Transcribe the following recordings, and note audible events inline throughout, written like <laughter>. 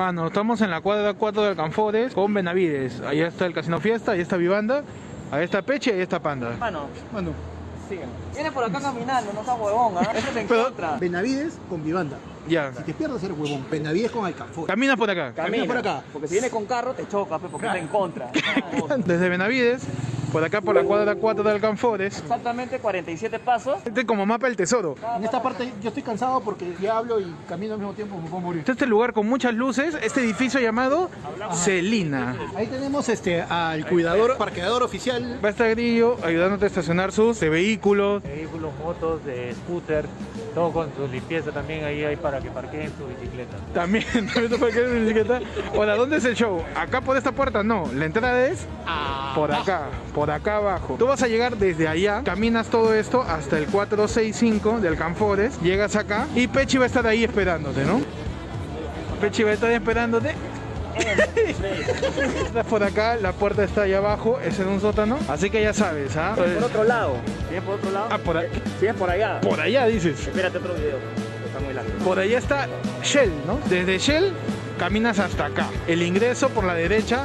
Mano, estamos en la cuadra 4 de Alcanfores con Benavides. Ahí está el Casino Fiesta, ahí está Vivanda, ahí está Peche y ahí está Panda. Mano, Mano, sigue. Viene por acá caminando, no seas huevón, encuentra. Benavides con Vivanda. ya. Si te pierdes eres huevón. Benavides con Alcanfor. Caminas por acá. Camina por acá. Porque si viene con carro, te choca, porque está en contra. <laughs> Desde Benavides, por acá por la cuadra 4 de Alcanfores. Exactamente 47 pasos. Este es como mapa del tesoro. En esta parte yo estoy cansado porque ya hablo y camino al mismo tiempo, me puedo morir. Este es el lugar con muchas luces, este edificio llamado Celina. Ahí tenemos este al cuidador, parqueador oficial. Va a estar Grillo ayudándote a estacionar sus vehículos. vehículos, motos, de scooter, todo con su limpieza también ahí hay para que parqueen su bicicleta. También, <laughs> también te parqueas en bicicleta. Hola, ¿dónde es el show? ¿Acá por esta puerta? No, la entrada es por acá, por acá abajo. Tú vas a llegar desde allá, caminas todo esto hasta el 465 de Alcanfores, llegas acá y Pechi va a estar ahí esperándote, ¿no? Pechi va a estar esperándote. <laughs> Estás por acá, la puerta está allá abajo, es en un sótano, así que ya sabes, ¿ah? Por otro lado. Si es por otro lado. Ah, por, ahí- Si es por allá. por allá dices. Espérate otro video. Está muy largo. Por allá está Shell, ¿no? Desde Shell caminas hasta acá. El ingreso por la derecha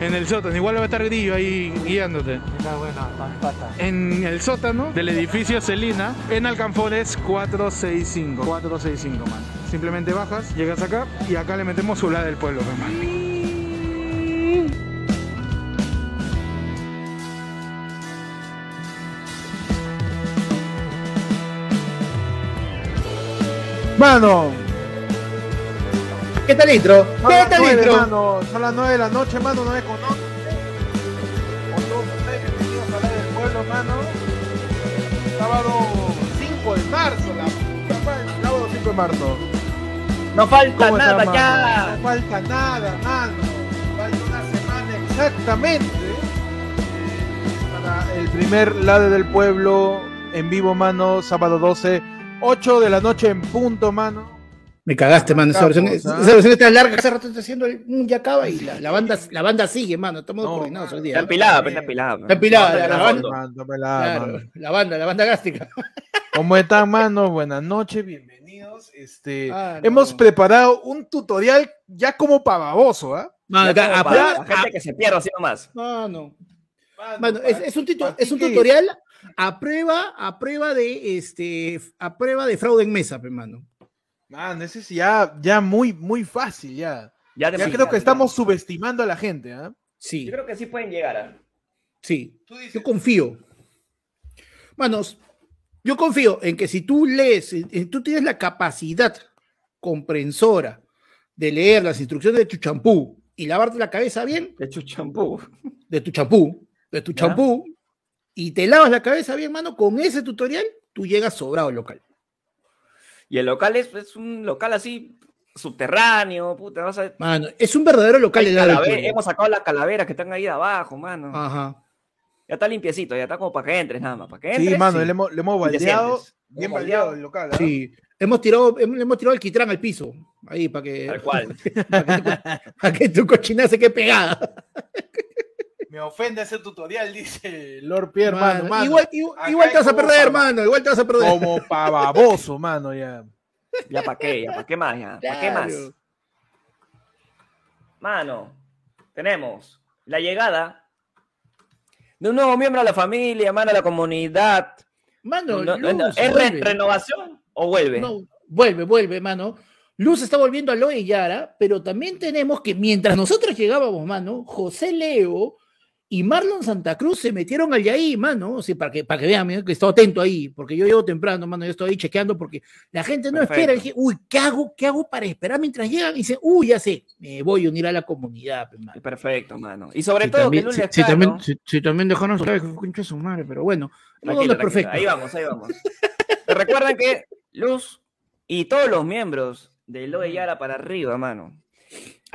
en el sótano. Igual va a estar Grillo ahí guiándote. Está buena, pata. En el sótano del edificio Celina, en Alcanfores 465. 465, man. Simplemente bajas, llegas acá y acá le metemos su lado del pueblo, man. Mano, ¿Qué tal intro? ¿Qué tal nueve, intro? mano. Son las 9 de la noche, mano, 9 con 11. Con todos ustedes, bienvenidos a la del pueblo, mano. Sábado 5 de marzo, la puta madre. Sábado 5 de marzo. No falta ¿Cómo está, nada mano? ya. No falta nada, mano. Falta una semana exactamente eh, para el primer lado del pueblo en vivo, mano. Sábado 12, 8 de la noche en punto, mano. Me cagaste, mano. Esa versión, ¿ah? esa versión está larga. Hace rato está haciendo el mm, ya acaba y la, la banda, la banda sigue, mano. Estamos No, coordinados hoy día. Está empilada, pe, está empilada. Está empilada, la banda. Mano, Claro, mano. la banda, la banda gástrica. <laughs> ¿Cómo están, mano? Buenas noches, bienvenidos. Este, Ah, no. hemos preparado un tutorial ya como para baboso, ¿ah? Mano, Ya acá, a para la gente que se pierde así nomás. Mano, Mano, Mano, es, es un, es un tutorial a prueba, a prueba de este, a prueba de fraude en mesa, pe, mano. Mano, ese es ya, ya muy, muy fácil, ya. Ya, creo que estamos subestimando a la gente, ¿ah? Sí, Yo creo que sí pueden llegar. ¿ah? sí. Yo confío. Manos, yo confío en que si tú lees, en- en- tú tienes la capacidad comprensora de leer las instrucciones de tu champú y lavarte la cabeza bien, De hecho, champú. de tu champú, de tu champú, y te lavas la cabeza bien, mano, con ese tutorial, tú llegas sobrado al local. Y el local es, es un local así subterráneo, puta, vas a... Mano, es un verdadero local pueblo. hemos sacado las calaveras que están ahí de abajo, mano. Ajá. Ya está limpiecito, ya está como para que entres nada más. Para que entres. Sí, mano, sí. le hemos, le hemos baldeado, bien baldeado el local, ¿ah? Sí. Hemos tirado, hemos, le hemos tirado el quitrán al piso. Ahí, para que, Tal cual. <laughs> para que, tu, para que tu cochina se quede pegada. <laughs> Me ofende ese tutorial, <laughs> dice Lord Pierre, Mano, mano, mano. igual, igual, igual te vas a perder, hermano. Igual te vas a perder. Como pa' baboso, mano, ya. <laughs> Ya para qué, ya para qué más, ya. ¿Para qué más? Mano, tenemos la llegada de un nuevo miembro de la familia, mano, de la comunidad. Mano, No, no, Luz, ¿Es re- renovación o vuelve? No, vuelve, vuelve, mano. Luz está volviendo a Loe Yara, pero también tenemos que mientras nosotros llegábamos, mano, José Leo y Marlon Santa Cruz se metieron al ahí, mano, o sea, para que, para que vean, mira, que estoy atento ahí, porque yo llego temprano, mano, yo estoy ahí chequeando porque la gente no Perfecto. espera. Dije, uy, ¿qué hago? ¿Qué hago para esperar mientras llegan? Y dice, uy, ya sé, me voy a unir a la comunidad, pe, mano. Perfecto, mano. Y sobre todo también, que sí, Lescano- también, sí, también dejaron de su madre, pero bueno, no, no Tranquilo, es perfecto. Ahí vamos, ahí vamos. Recuerden que Luz y todos los miembros de Loe Yara para arriba, mano,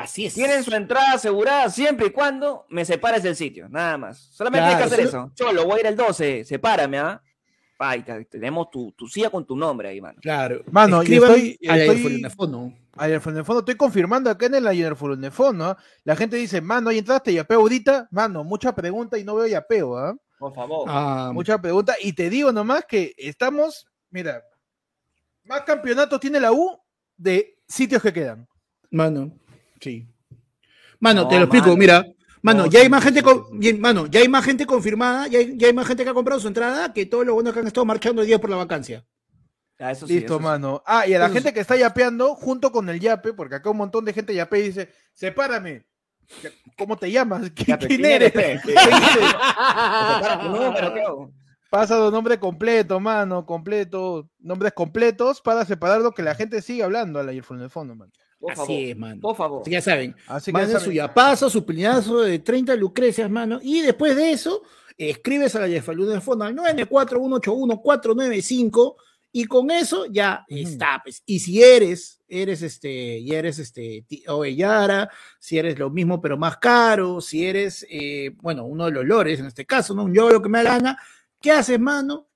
Así es. tienen su entrada asegurada siempre y cuando me separes del sitio, nada más. Solamente hay que hacer eso. Cholo, voy a ir el 12, sepárame, ¿ah? Pa, y te- tenemos tu, tu silla con tu nombre ahí, mano. Claro. Mano, y estoy- al estoy-. Ayer en el fondo, estoy confirmando acá en el ayer en el fondo, ¿ah? La gente dice, mano, ahí entraste yapeo ahorita, mano, mucha pregunta y no veo yapeo, ¿ah? Por favor. Ah, Mucha pregunta. Y te digo nomás que estamos, mira, más campeonatos tiene la U de sitios que quedan. mano. Sí. Mano, No, te lo explico, mano. mira. Mano, No, ya hay más gente con- bien, mano, ya hay más gente confirmada, ya hay, ya hay más gente que ha comprado su entrada que todos los buenos que han estado marchando hoy día por la vacancia. Ah, eso sí, Listo, eso sí. mano. Ah, y a la gente que está yapeando, junto con el yape, porque acá un montón de gente yape y dice, sepárame. ¿Cómo te llamas? <laughs> ¿Qui- Ya, ¿Quién ¿quién eres? <laughs> hago? Pasa tu nombre completo, mano, completo, nombres completos para separar lo que la gente sigue hablando al earphone en el fondo, mano. Por favor. Así es, mano. Por favor. Así que ya saben, Así que manden ya su yapazo, su piñazo de 30 lucrecias, mano, y después de eso, escribes a la Yefaluna del fondo al 941811495 y con eso ya Ujú. está, pues. Y si eres, eres este, y eres este, Ovellara, si eres lo mismo pero más caro, si eres, eh, bueno, uno de los lores en este caso, ¿no? Un yo lo que me da gana, ¿qué haces, mano?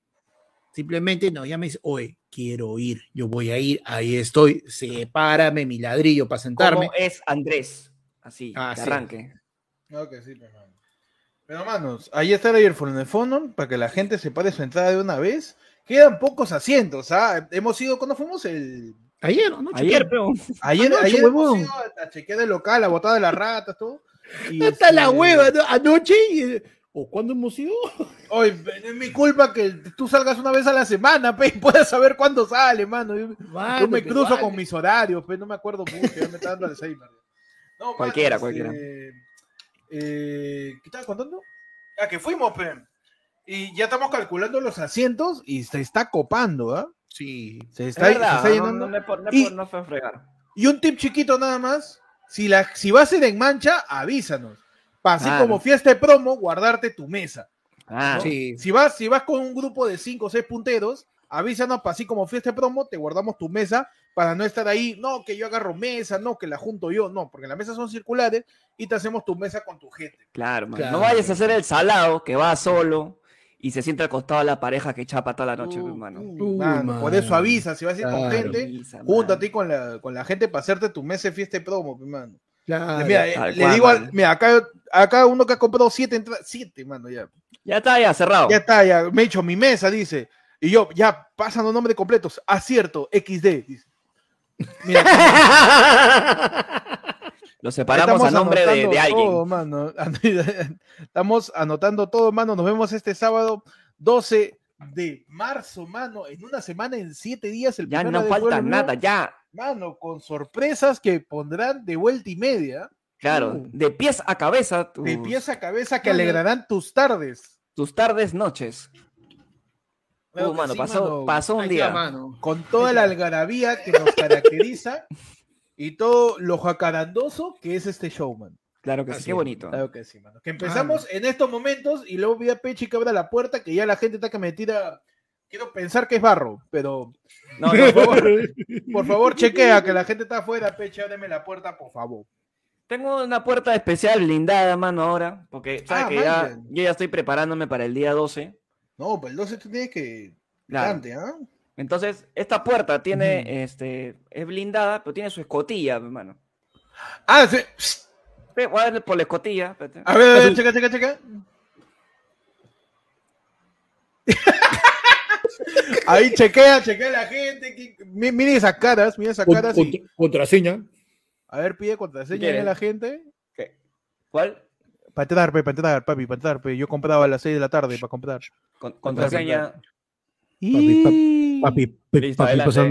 Simplemente no, ya me dice, oye, quiero ir, yo voy a ir, ahí estoy, sepárame mi ladrillo para sentarme. ¿Cómo es Andrés? Así, Ah, de sí. arranque. No, que sí, pero, mano. Pero, manos, ahí está el fondo, para que la gente separe su entrada de una vez. Quedan pocos asientos, ¿ah? Hemos ido, ¿cuándo fuimos? El... Ayer, ¿no? Ayer, pero. Ayer, Anoche, ayer hemos ido a, a chequear el local, a botar de las ratas, todo. Y, Hasta la este, hueva, ¿no? Anoche y... ¿O cuándo hemos ido? <laughs> Oye, es mi culpa que tú salgas una vez a la semana, pe, y puedas saber cuándo sale, mano. Yo, Mano, yo me cruzo vale. con mis horarios, pero no me acuerdo mucho, ya me está dando <laughs> Alzheimer. No, Cualquiera, este, cualquiera. eh, ¿Qué estaba contando? Ah, que fuimos, pe. Y ya estamos calculando los asientos y se está copando, ¿ah? Sí. Se Es está, se llenando. no, no, no Y- por- no fue a fregar. Y un tip chiquito nada más. Si, la, si vas a ir en mancha, avísanos. Para así Claro. como fiesta de promo, guardarte tu mesa. Ah, ¿no? Sí. Si vas, si vas con un grupo de 5 o 6 punteros, avísanos para así como fiesta de promo, te guardamos tu mesa para no estar ahí, no, que yo agarro mesa, no, que la junto yo, no, porque las mesas son circulares y te hacemos tu mesa con tu gente. Claro, man. Claro. No vayas a hacer el salado que va solo y se sienta al costado de la pareja que chapa toda la noche, Uh, hermano. uh, Uh, mano, por eso avisa, si vas a ir con Claro. gente, Avisa, man. júntate con la, con la gente para hacerte tu mesa de fiesta de promo, pe, mano. Claro. mira, eh, le cual, digo, al- mira, acá, acá uno que ha comprado 7 entradas, 7, mano, ya. Ya está, ya cerrado. Ya está, ya me he hecho mi mesa, dice. Y yo, ya, pasan los nombres completos. Acierto, XD, dice. <laughs> Mira, Lo separamos a nombre de, alguien. todo, mano. <laughs> Estamos anotando todo, mano. Nos vemos este sábado 12 de marzo, mano. En una semana, en siete días. El Ya no de falta nada, ya. Mano, con sorpresas que pondrán de vuelta y media. Claro, Uh. de pies a cabeza, tus, De pies a cabeza que alegrarán tus tardes. tus tardes, noches. Claro Uh, mano, sí, pasó, mano. pasó un día. mano. con toda la algarabía que nos caracteriza <laughs> y todo lo jacarandoso que es este showman. Claro que sí, qué es. bonito. Claro que sí, mano. Que empezamos en estos momentos y luego vi a Pechi que abra la puerta, que ya la gente está que me tira. Quiero pensar que es barro, pero No, <laughs> no, por favor, por favor, chequea que la gente está afuera, Pechi, ábreme la puerta, por favor. Tengo una puerta especial blindada, mano, ahora. Porque, ¿sabes Ah, que ya, yo ya estoy preparándome para el día 12. No, pues el 12 tú tienes que. Claro. Cante, ¿ah? Entonces, esta puerta tiene, este, es blindada, pero tiene su escotilla, hermano. Ah, sí. Voy a darle por la escotilla. A ver, a ver, checa, checa, checa. <laughs> Ahí chequea, chequea la gente. Miren esas caras, miren esas caras. con- y- contraseña. A ver, pide contraseña ¿Qué a la gente. ¿Qué? ¿Cuál? Para entrar, pe, para entrar, papi, para entrar. Yo compraba a las 6 de la tarde para comprar. Con- contraseña. Y... Papi, Listo, papi, adelante. pasa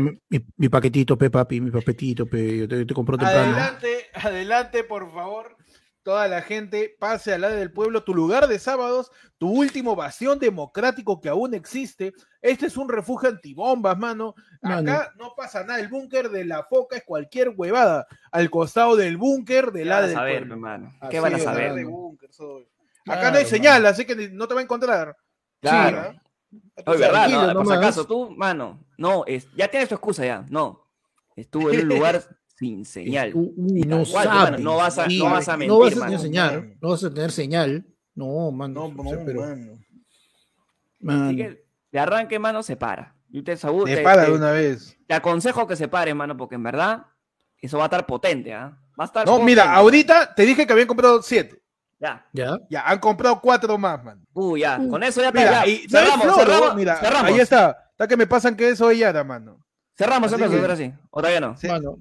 mi, paquetito, pe, papi, mi papetito, pe, yo te, te compro temprano. Adelante, adelante, por favor. Toda la gente pase al lado del pueblo, tu lugar de sábados, tu último bastión democrático que aún existe. Este es un refugio antibombas, mano. Acá Mano. no pasa nada. El búnker de la foca es cualquier huevada. Al costado del búnker ¿Qué del van lado a del saber, pueblo. hermano? Así ¿Qué van a es, saber? hablar de búnker, soy. Claro, Acá no hay mano. señal, así que no te va a encontrar. Claro. Sí, ¿ah? Oye, ¿verdad? No, por si acaso, tú, mano, no, es, ya tienes tu excusa ya, no. Estuvo en un <laughs> lugar sin señal. Uy, uy, no cual, sabes. no vas a- no vas a No mentir, vas a mano. tener señal. No vas a tener señal. No, mano. No, o sea, no, pero, mano. Así que de arranque, mano, se para. Yo te, te- para te- de una vez. te aconsejo que se pare, mano, porque en verdad eso va a estar potente, ¿ah? Va a estar No, potente. mira, ahorita te dije que habían comprado siete. Ya. Ya. Ya, han comprado cuatro más, man. Uh, ya. Con eso ya está. Mira, ya. y no cerramos, floro, cerramos, mira, cerramos. ahí está. Está que me pasan que eso ella era, mano. Cerramos Así entonces, que- ahora sí. ¿O todavía no? Sí. Mano,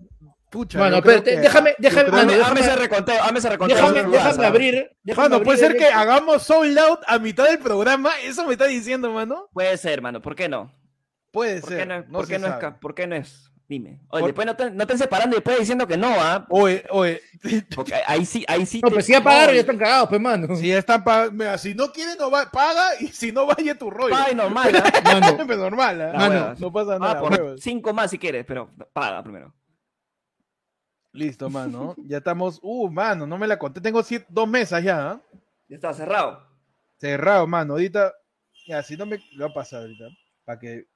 Pucha, creo espérate, que- déjame, déjame, creo- mano, déjame, ese reconteo, hazme ese reconteo. déjame, déjame WhatsApp. abrir. déjame Mano, puede ser el- que hagamos sold out a mitad del programa. ¿Eso me está diciendo, mano? Puede ser, mano, ¿por qué no? Puede ¿Por ser. qué no, es- no por se qué no es? ¿Por qué no es? Dime. Oye, Por- después no te, no te separando y después diciendo que no, ¿ah? Oye, oye, <laughs> Porque ahí sí, ahí sí. No, te- pues si ya pagaron, ya están cagados, pues, mano. si ya están pag- mira, si no quiere, no va, paga y si no vaya tu rollo. Paga y normal, <laughs> ¿ah? Mano, Pero normal, hueva. no pasa Ah, nada. por cinco más si quieres, pero paga primero. Listo, mano. Ya estamos. Uh, mano, no me la conté. Tengo siete- dos mesas ya. ¿ah? Ya está cerrado. Cerrado, mano. Ahorita. Ya, si no me. Lo va a pasar ahorita. Para que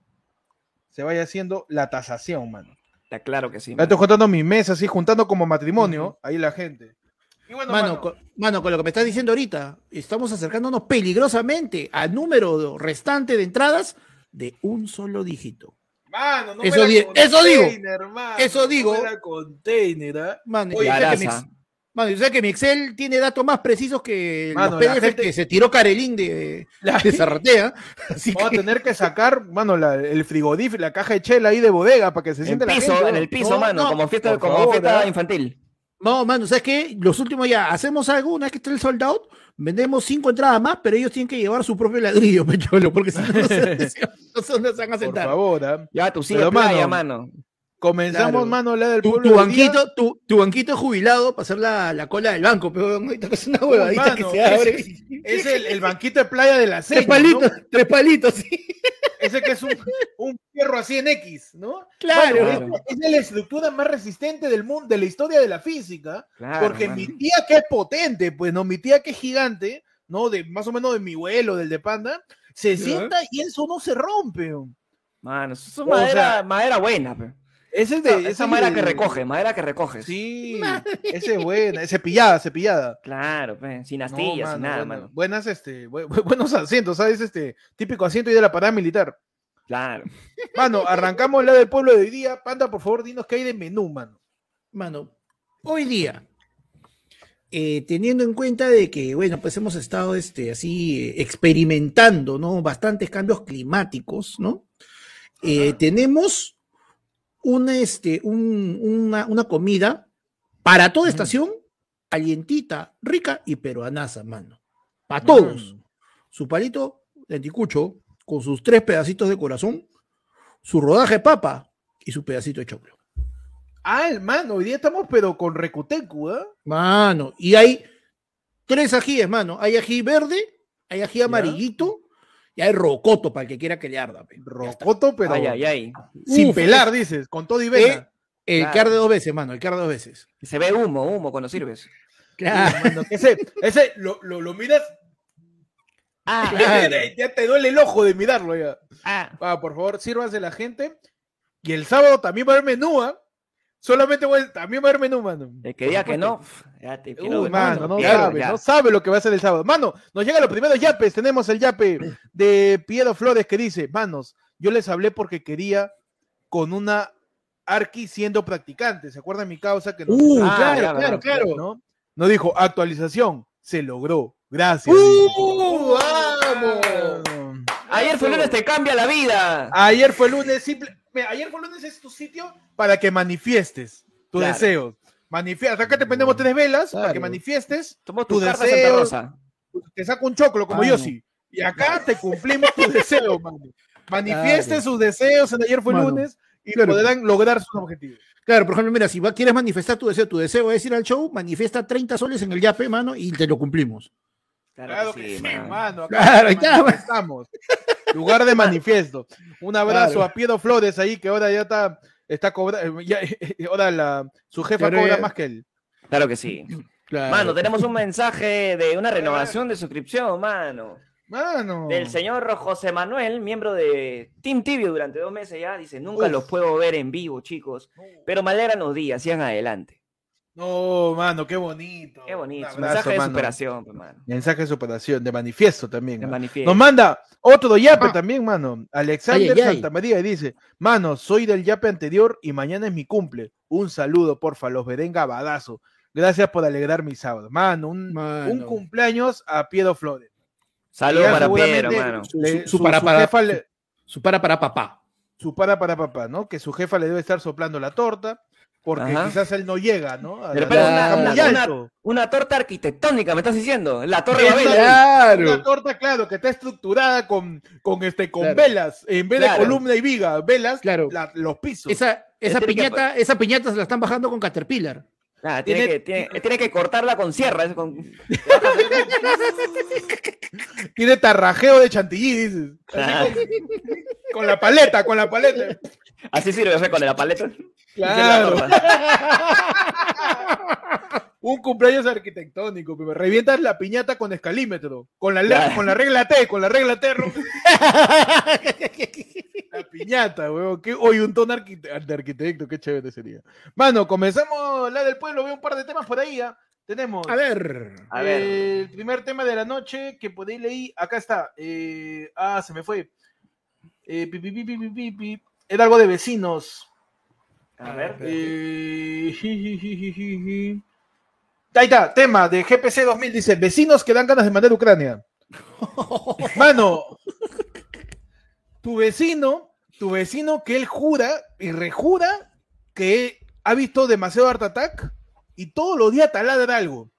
se vaya haciendo la tasación, mano. Está claro que sí. Ya estoy juntando mis mesas, así, juntando como matrimonio. Ahí la gente. Y bueno, mano, mano, con, mano, con lo que me estás diciendo ahorita, estamos acercándonos peligrosamente al número restante de entradas de un solo dígito. Mano, no eso me la eso digo. Eso no digo. me la container, ¿ah? Mano, Oye, yo sé que mi Garaza. ex- mano, yo sé que mi Excel tiene datos más precisos que Mano, los PDF gente- que se tiró Carelín de, La- de Zarratea. <laughs> Así Vamos a que, tener que sacar, mano, la- el frigorífico, la caja de chela ahí de bodega para que se En siente la piso, gente. en el piso, No, mano, no, como fiesta, como favor, fiesta ¿ah? infantil. no, mano, ¿sabes qué? Los últimos ya, hacemos algo, una vez que esté el sold out, vendemos cinco entradas más, pero ellos tienen que llevar su propio ladrillo, <laughs> pecholo, porque si no, no se, <laughs> no van a Por sentar. favor, ¿ah? Ya, tú sigue Pero, playa, mano, mano. Comenzamos, Claro. mano, la del pueblo. tu hoy día. banquito, tu, tu banquito es jubilado para hacer la, la cola del banco, pero es una huevadita mano, que se abre. Es el, el banquito de playa de la tres seña, palitos, ¿no? tres palitos, sí. Ese que es un, un fierro así en X, ¿no? Claro. Es, es la estructura más resistente del mundo, de la historia de la física. Claro, porque mano. mi tía que es potente, pues no, mi tía que es gigante, ¿no? De más o menos de mi vuelo, del de panda, se sienta y eso no se rompe. ¿no? Mano, eso es madera, sea, madera buena, pe. Ese es de. Esa, ese esa es madera que recoge, madera que recoges. Sí, ese es buena, es cepillada, cepillada. Claro, sin No, astillas, sin mano, nada, buena- mano. Buenas, este, bu- bu- buenos asientos, ¿sabes? Este típico asiento ahí de la parada militar. Claro. Mano, arrancamos la del pueblo de hoy día. Panda, por favor, dinos qué hay de menú, mano. Mano, hoy día, eh, teniendo en cuenta de que, bueno, pues hemos estado este, así eh, experimentando, ¿no? Bastantes cambios climáticos, ¿no? Eh, tenemos una, este, un- una, una comida para toda estación, calientita, rica y peruanaza, mano. Para todos. Mm. Su palito de anticucho con sus tres pedacitos de corazón, su rodaje de papa y su pedacito de choclo. Ah, hermano, hoy día estamos pero con Recutecu, ¿ah? Mano, y hay tres ajíes, mano. Hay ají verde, hay ají amarillito y hay rocoto para el que quiera que le arda. pe. Ya. Rocoto, pero Ay, ay, ay. sin Uf, pelar, dices, con todo y vena. Eh, El Claro. que arde dos veces, mano, el que arde dos veces. Se ve humo, humo cuando sirves. Claro. Mano, ese, ese lo, lo, lo miras, Ah, Claro. ya te duele el ojo de mirarlo ya. ah. Ah, por favor, sírvanse la gente. Y el sábado también va a haber menú, ¿ah? Solamente voy, también va a haber menú, mano. El que diga que no, ya te quiero Uy, ver, mano, no Claro, sabe, ya. no sabe lo que va a ser el sábado. Mano, nos llegan los primeros yapes. Tenemos el yape de Piero Flores que dice, manos, yo les hablé porque quería con una Arqui siendo practicante. ¿Se acuerdan mi causa que nos Uh, Ah, claro, claro. ¿no? No dijo actualización, se logró. Gracias. ¡Uh, vamos! Ayer fue lunes, te cambia la vida. Ayer fue lunes, simple. Mira, ayer fue lunes es tu sitio para que manifiestes tus Claro. deseos. Manifiesta, acá te prendemos tres velas para que manifiestes. Somos tu tu deseo. Santa Rosa. Te saco un choclo como Ah, yo no. sí. Y acá te cumplimos tus deseos, <laughs> mano. Manifieste Claro. sus deseos en ayer fue Mano, lunes y claro. podrán lograr sus objetivos. Claro, por ejemplo, mira, si va- quieres manifestar tu deseo, tu deseo es ir al show, manifiesta 30 soles en el yape, mano, y te lo cumplimos. Claro, que sí, man. mano. Acá Claro, ya, manifestamos. Lugar de manifiesto. Un abrazo Claro. a Piero Flores ahí, que ahora ya está, está cobrando. Ya, <laughs> ahora la, su jefa Claro, cobra más que él. Claro que sí. <clears throat> Claro. Mano, tenemos un mensaje de una renovación de suscripción, mano. Mano. Del señor José Manuel, miembro de Team Tibio durante dos meses ya. Dice, nunca Uf. los puedo ver en vivo, chicos. Pero me alegran los días, sigan adelante. No, mano, qué bonito. Qué bonito. Abrazo, mensaje de mano. superación, pues, mano. Mensaje de superación, de manifiesto también. De manifiesto. Nos manda otro yape Ah. también, mano. Alexander Ay, ay, ay. Santamaría y dice: Mano, soy del yape anterior y mañana es mi cumple. Un saludo, porfa, los veré en Gabadazo. Gracias por alegrar mi sábado. Mano, un, Mano. un cumpleaños a Piero Flores. Saludos Ya para Piero, mano. Su- le- su- su, su para- su para- jefa le- Su para para papá. su para para papá, ¿no? Que su jefa le debe estar soplando la torta. Porque Ajá. quizás él no llega, ¿no? A De la- una- torta arquitectónica, me estás diciendo. La Torre Es Babel. una- ahí. Una Claro. torta, claro, que está estructurada con, con, este, con Claro. velas. En vez de Claro. columna y viga, velas, Claro. la- los pisos. Esa, esa que- piñata, esa piñata se la están bajando con Caterpillar. Ah, tiene, Tiene- que, tiene, <laughs> tiene que cortarla con sierra. con- <laughs> Tiene tarrajeo de chantilly, dices. Ah. con la paleta, con la paleta. Así sirve, sea, con <laughs> la paleta. Claro. <laughs> Un cumpleaños arquitectónico, pero revientas la piñata con escalímetro, con la, Claro. con la regla T, con la regla T. <laughs> la piñata, weón. Qué, hoy un tono arquite- de arquitecto, qué chévere sería. Mano, comenzamos la del pueblo, veo un par de temas por ahí. ¿ah? Tenemos A ver. A ver. eh, el primer tema de la noche que ahí leí, acá está. eh, ah, se me fue. Eh, pi, pi, pi, pi, pi, pi, pi. Era algo de vecinos. A ver. Eh. Ahí está, tema de GPC 2000, dice, vecinos que dan ganas de mandar a Ucrania. <laughs> Mano, tu vecino, tu vecino que él jura y rejura que ha visto demasiado Art Attack y todos los días taladra algo.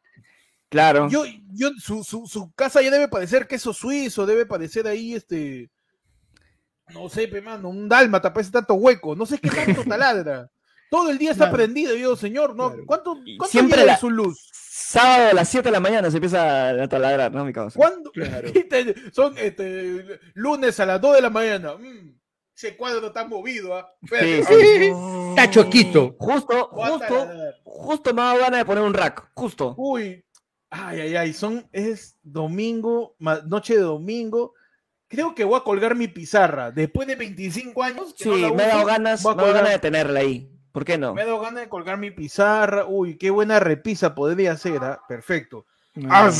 Claro. Yo, yo, su, su, su casa ya debe parecer queso suizo, debe parecer ahí este. No sé, pe, mano, un dálmata, parece tanto hueco. No sé qué tanto <laughs> taladra. Todo el día está Claro. prendido, yo, señor. ¿no? Claro. ¿Cuánto, cuánto siempre la- su luz? Sábado a las 7 de la mañana se empieza a taladrar, ¿no, mi causa? ¿Cuándo? Claro. <laughs> Son este, lunes a las 2 de la mañana. Mm, ese cuadro está movido, ¿ah? Espérate, Sí, sí. <laughs> Está choquito. Justo, a justo, justo me ha dado ganas de poner un rack. Justo. Uy, ay, ay, ay, son, es domingo, ma- noche de domingo. Creo que voy a colgar mi pizarra. Después de 25 años. Sí, no me he dado ganas, voy me a he dado colgar- ganas de tenerla ahí. ¿Por qué no? Me he dado ganas de colgar mi pizarra. Uy, qué buena repisa podría ser. ¿ah? Perfecto. Ah,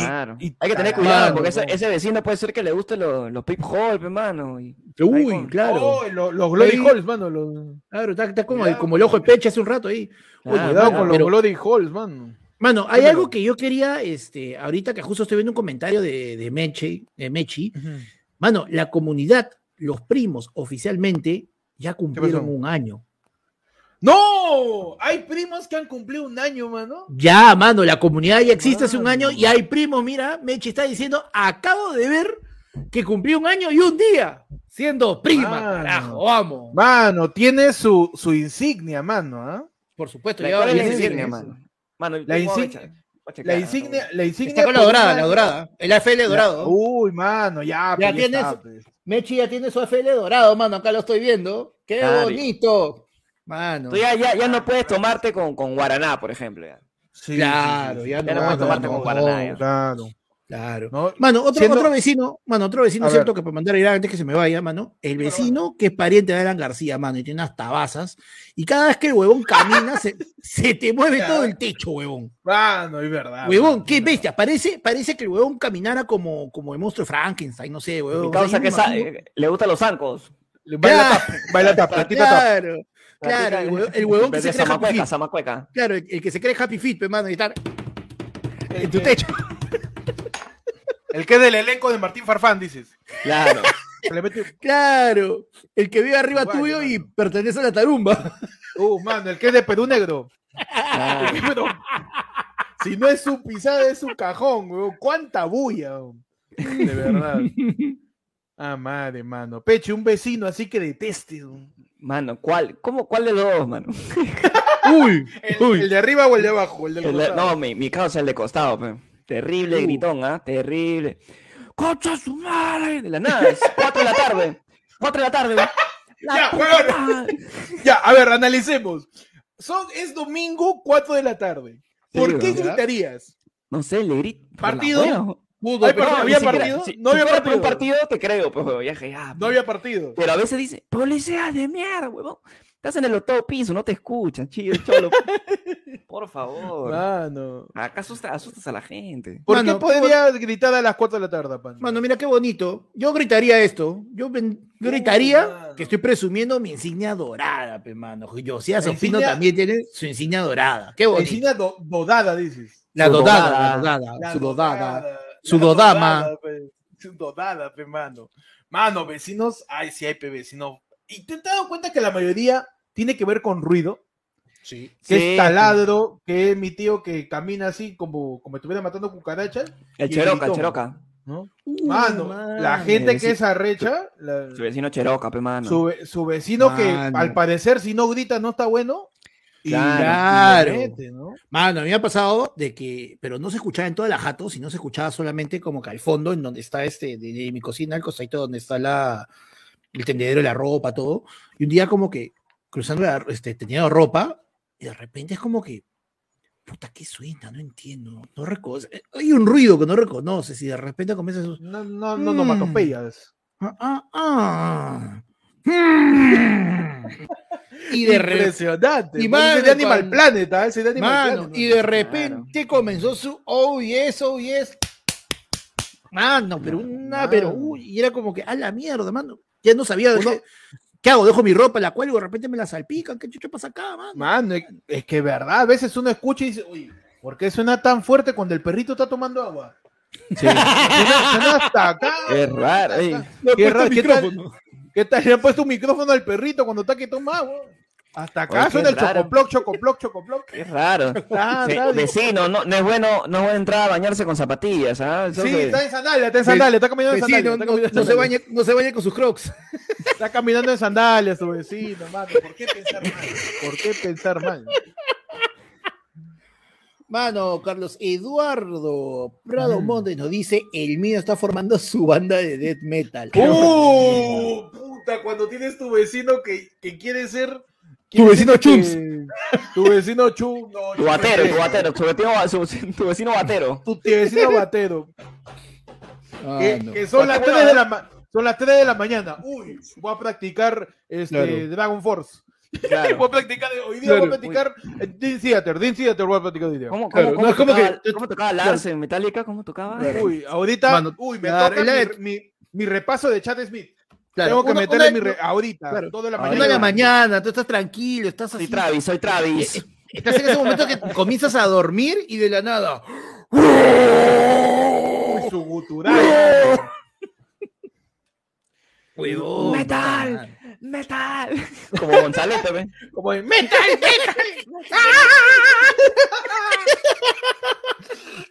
Claro. Y- Hay que tener cuidado, mano, porque ese, no. ese vecino puede ser que le gusten los, los pip hole, hermano. Y... Uy, con- claro. Oh, lo- los Glory Ahí- Halls, mano. los- Claro, está, está como, Cuidado, como el ojo de peche hace un rato ahí. Oye, Ah, Cuidado mano, con los pero- Glory Halls, mano. Mano, hay algo que yo quería, este, ahorita que justo estoy viendo un comentario de, de Meche, de Mechi. Mano, la comunidad, los primos, oficialmente, ya cumplieron un año. ¡No! Hay primos que han cumplido un año, mano. Ya, mano, la comunidad ya existe hace un año y hay primos, mira, Mechi está diciendo, acabo de ver que cumplió un año y un día, siendo prima, Mano. carajo, vamos. Mano, tiene su, su insignia, mano. ¿ah? Por supuesto, La, ya ¿cuál es la insignia, mano? Mano, La checar, a La insignia, la insignia. Está con la dorada, la dorada. El AFL dorado. Uy, mano, ya. Ya pues, tienes- está, pues. Mechi ya tiene su AFL dorado, mano, acá lo estoy viendo. ¡Qué bonito! Mano. Tú ya, ya, ya no puedes tomarte con, con Guaraná, por ejemplo. ya. Sí, Claro, sí, sí, ya no no puedes tomarte con Guaraná, ya. Claro. Claro. ¿no? Mano, otro, Siendo- otro vecino, mano, otro vecino, A cierto ver. que para mandar a ir antes que se me vaya, mano. El Bueno, vecino que es pariente de Alan García, mano, y tiene unas tabazas. Y cada vez que el huevón camina, se, <laughs> se te mueve todo el techo, huevón. Mano, es verdad. huevón, mano, qué bestia. Parece, parece que el huevón caminara como, como el monstruo de Frankenstein, no sé, huevón. Mi O sea, causa que me sa- imagino- eh, le gustan los zancos. Baila tap, baila tap, platita tap. Claro, claro, el huevón, el huevón que se cree Happy Feet. Samacueca. Claro, el, el que se cree Happy Feet, pe, mano, y estar en tu techo. <laughs> El que es del elenco de Martín Farfán, dices. Claro. Claro, el que vive arriba tuyo y pertenece a la tarumba. Uh, mano, el que es de Perú Negro. claro. <laughs> Pero, si no es su pisada, es su cajón, weón. ¿Cuánta bulla? weón? De verdad. <laughs> Ah, madre, mano. Peche, un vecino así que deteste. weón. Mano, ¿cuál? ¿Cómo, ¿Cuál de los dos, mano? <laughs> Uy, ¿El, el de arriba o el de abajo? El del El de- no, mi, mi causa es el de costado, pe. Terrible Uh. gritón, ¿ah? Terrible. ¡Concha su madre! De la nada, es 4 de la tarde. 4 de la tarde. La <laughs> Ya, madre. <laughs> Ya, a ver, analicemos. Son, es domingo, 4 de la tarde. ¿Por Sí, qué ¿verdad? gritarías? No sé, le grito. ¿Partido? pudo, Ay, pero- ni ¿había partido? si- No si había por un partido. partido, te creo, pero ya dije, ah, No había partido. Pero a veces dice, policía de mierda, huevón. Estás en el octavo piso, no te escuchan, chido, cholo. <laughs> Por favor. Mano. Acá asusta- asustas a la gente. ¿Por Mano, qué podría gritar a las 4 de la tarde, pan? Mano, mira qué bonito. Yo gritaría esto. Yo ven- gritaría mano. que estoy presumiendo mi insignia dorada, pe, mano. La Sofino insignia- también tiene su insignia dorada. Qué La bonito. insignia do- dodada, dices. La Su dodada, dodada. la dodada, La su dodada. la su dodama. dodada, pe. Su dodada, pe, mano. Mano, vecinos, ay, sí hay pe, vecinos. Y te has dado cuenta que la mayoría tiene que ver con ruido, Sí. que Sí. es taladro, que es mi tío que camina así como, como estuviera matando cucarachas. El Cheroca, el Cheroca. ¿no? Uh, Mano, man. la gente que es arrecha, la- Su vecino Cheroca, pe mano. su, su vecino que Mano. al parecer si no grita no está bueno. Claro. mete, ¿no? Mano, a mí me ha pasado de que, pero no se escuchaba en toda la jato, sino se escuchaba solamente como que al fondo, en donde está este, de, de mi cocina, el costadito donde está la, el tendedero de la ropa, todo. Y un día como que cruzando la, este, teniendo ropa, y de repente es como que, puta, ¿qué suena? No entiendo, no reconoce. Hay un ruido que no reconoces y de repente comienza a... No, no, no, Mm. nomatopeyas. Ah, ah, ah. Mm. y de. Impresionante. y mano, de Animal cuando- Planet. Ese de Animal Mano, Planet. y de repente comenzó su oh yes, oh yes. Mano, pero una, Mano. pero uy, y era como que a la mierda, mano. Ya no sabía Uno- qué, qué hago, dejo mi ropa, la cuelgo, de repente me la salpican, qué chucho pasa acá, mano. Mano, es, que verdad, a veces uno escucha y dice, uy, ¿por qué suena tan fuerte cuando el perrito está tomando agua? Suena, suena hasta acá. <laughs> Es raro, qué raro, ¿qué tal? ¿Qué tal? Le han puesto un micrófono al perrito cuando está que toma agua. Hasta acá Oye, suena qué el chocoploc, chocoploc, chocoploc. Es raro. <laughs> Ah, Sí, vecino, no, no es bueno, no es bueno entrar a bañarse con zapatillas, ¿ah? Eso Sí, que- está en sandalia, está en sandalia, está caminando en Vecino, sandalia. no, en no se sandalia. bañe, no se bañe con sus crocs. <laughs> Está caminando en sandalias su vecino, mano. ¿Por qué pensar mal? ¿Por qué pensar mal? Mano, Carlos Eduardo Prado Mm. Montes nos dice, el mío está formando su banda de death metal. ¡Uh! Puta, cuando tienes tu vecino que, que quiere ser. Tu vecino Chums. Tu vecino Chum. No, Tu batero, tu batero, tu vecino, su- <laughs> tu vecino batero. Tu vecino batero. Ah, que, no. que son, las Porque 3 de la son las 3 de la mañana. Uy, voy a practicar este, Claro. Dragon Force. Claro. <laughs> voy a practicar, hoy día voy a Claro. practicar Dean Theater. Dean Theater voy a practicar hoy día. ¿Cómo, cómo, Claro, cómo no, tocaba, que- cómo tocaba Lars en Metallica? ¿Cómo tocaba? Uy, ahorita, Mano, uy, me claro, toca mi, mi- mi repaso de Chad Smith. Claro, Tengo que una- meterle una- mi re- ahorita, claro. toda la Ahorita. Una de la mañana. mañana, tú estás tranquilo, estás Soy así. Travis, soy Travis. Estás en ese momento que <laughs> comienzas a dormir y de la nada. Uy, su gutural. Metal. ¡Metal! Como González, ¿ve? Como de metal,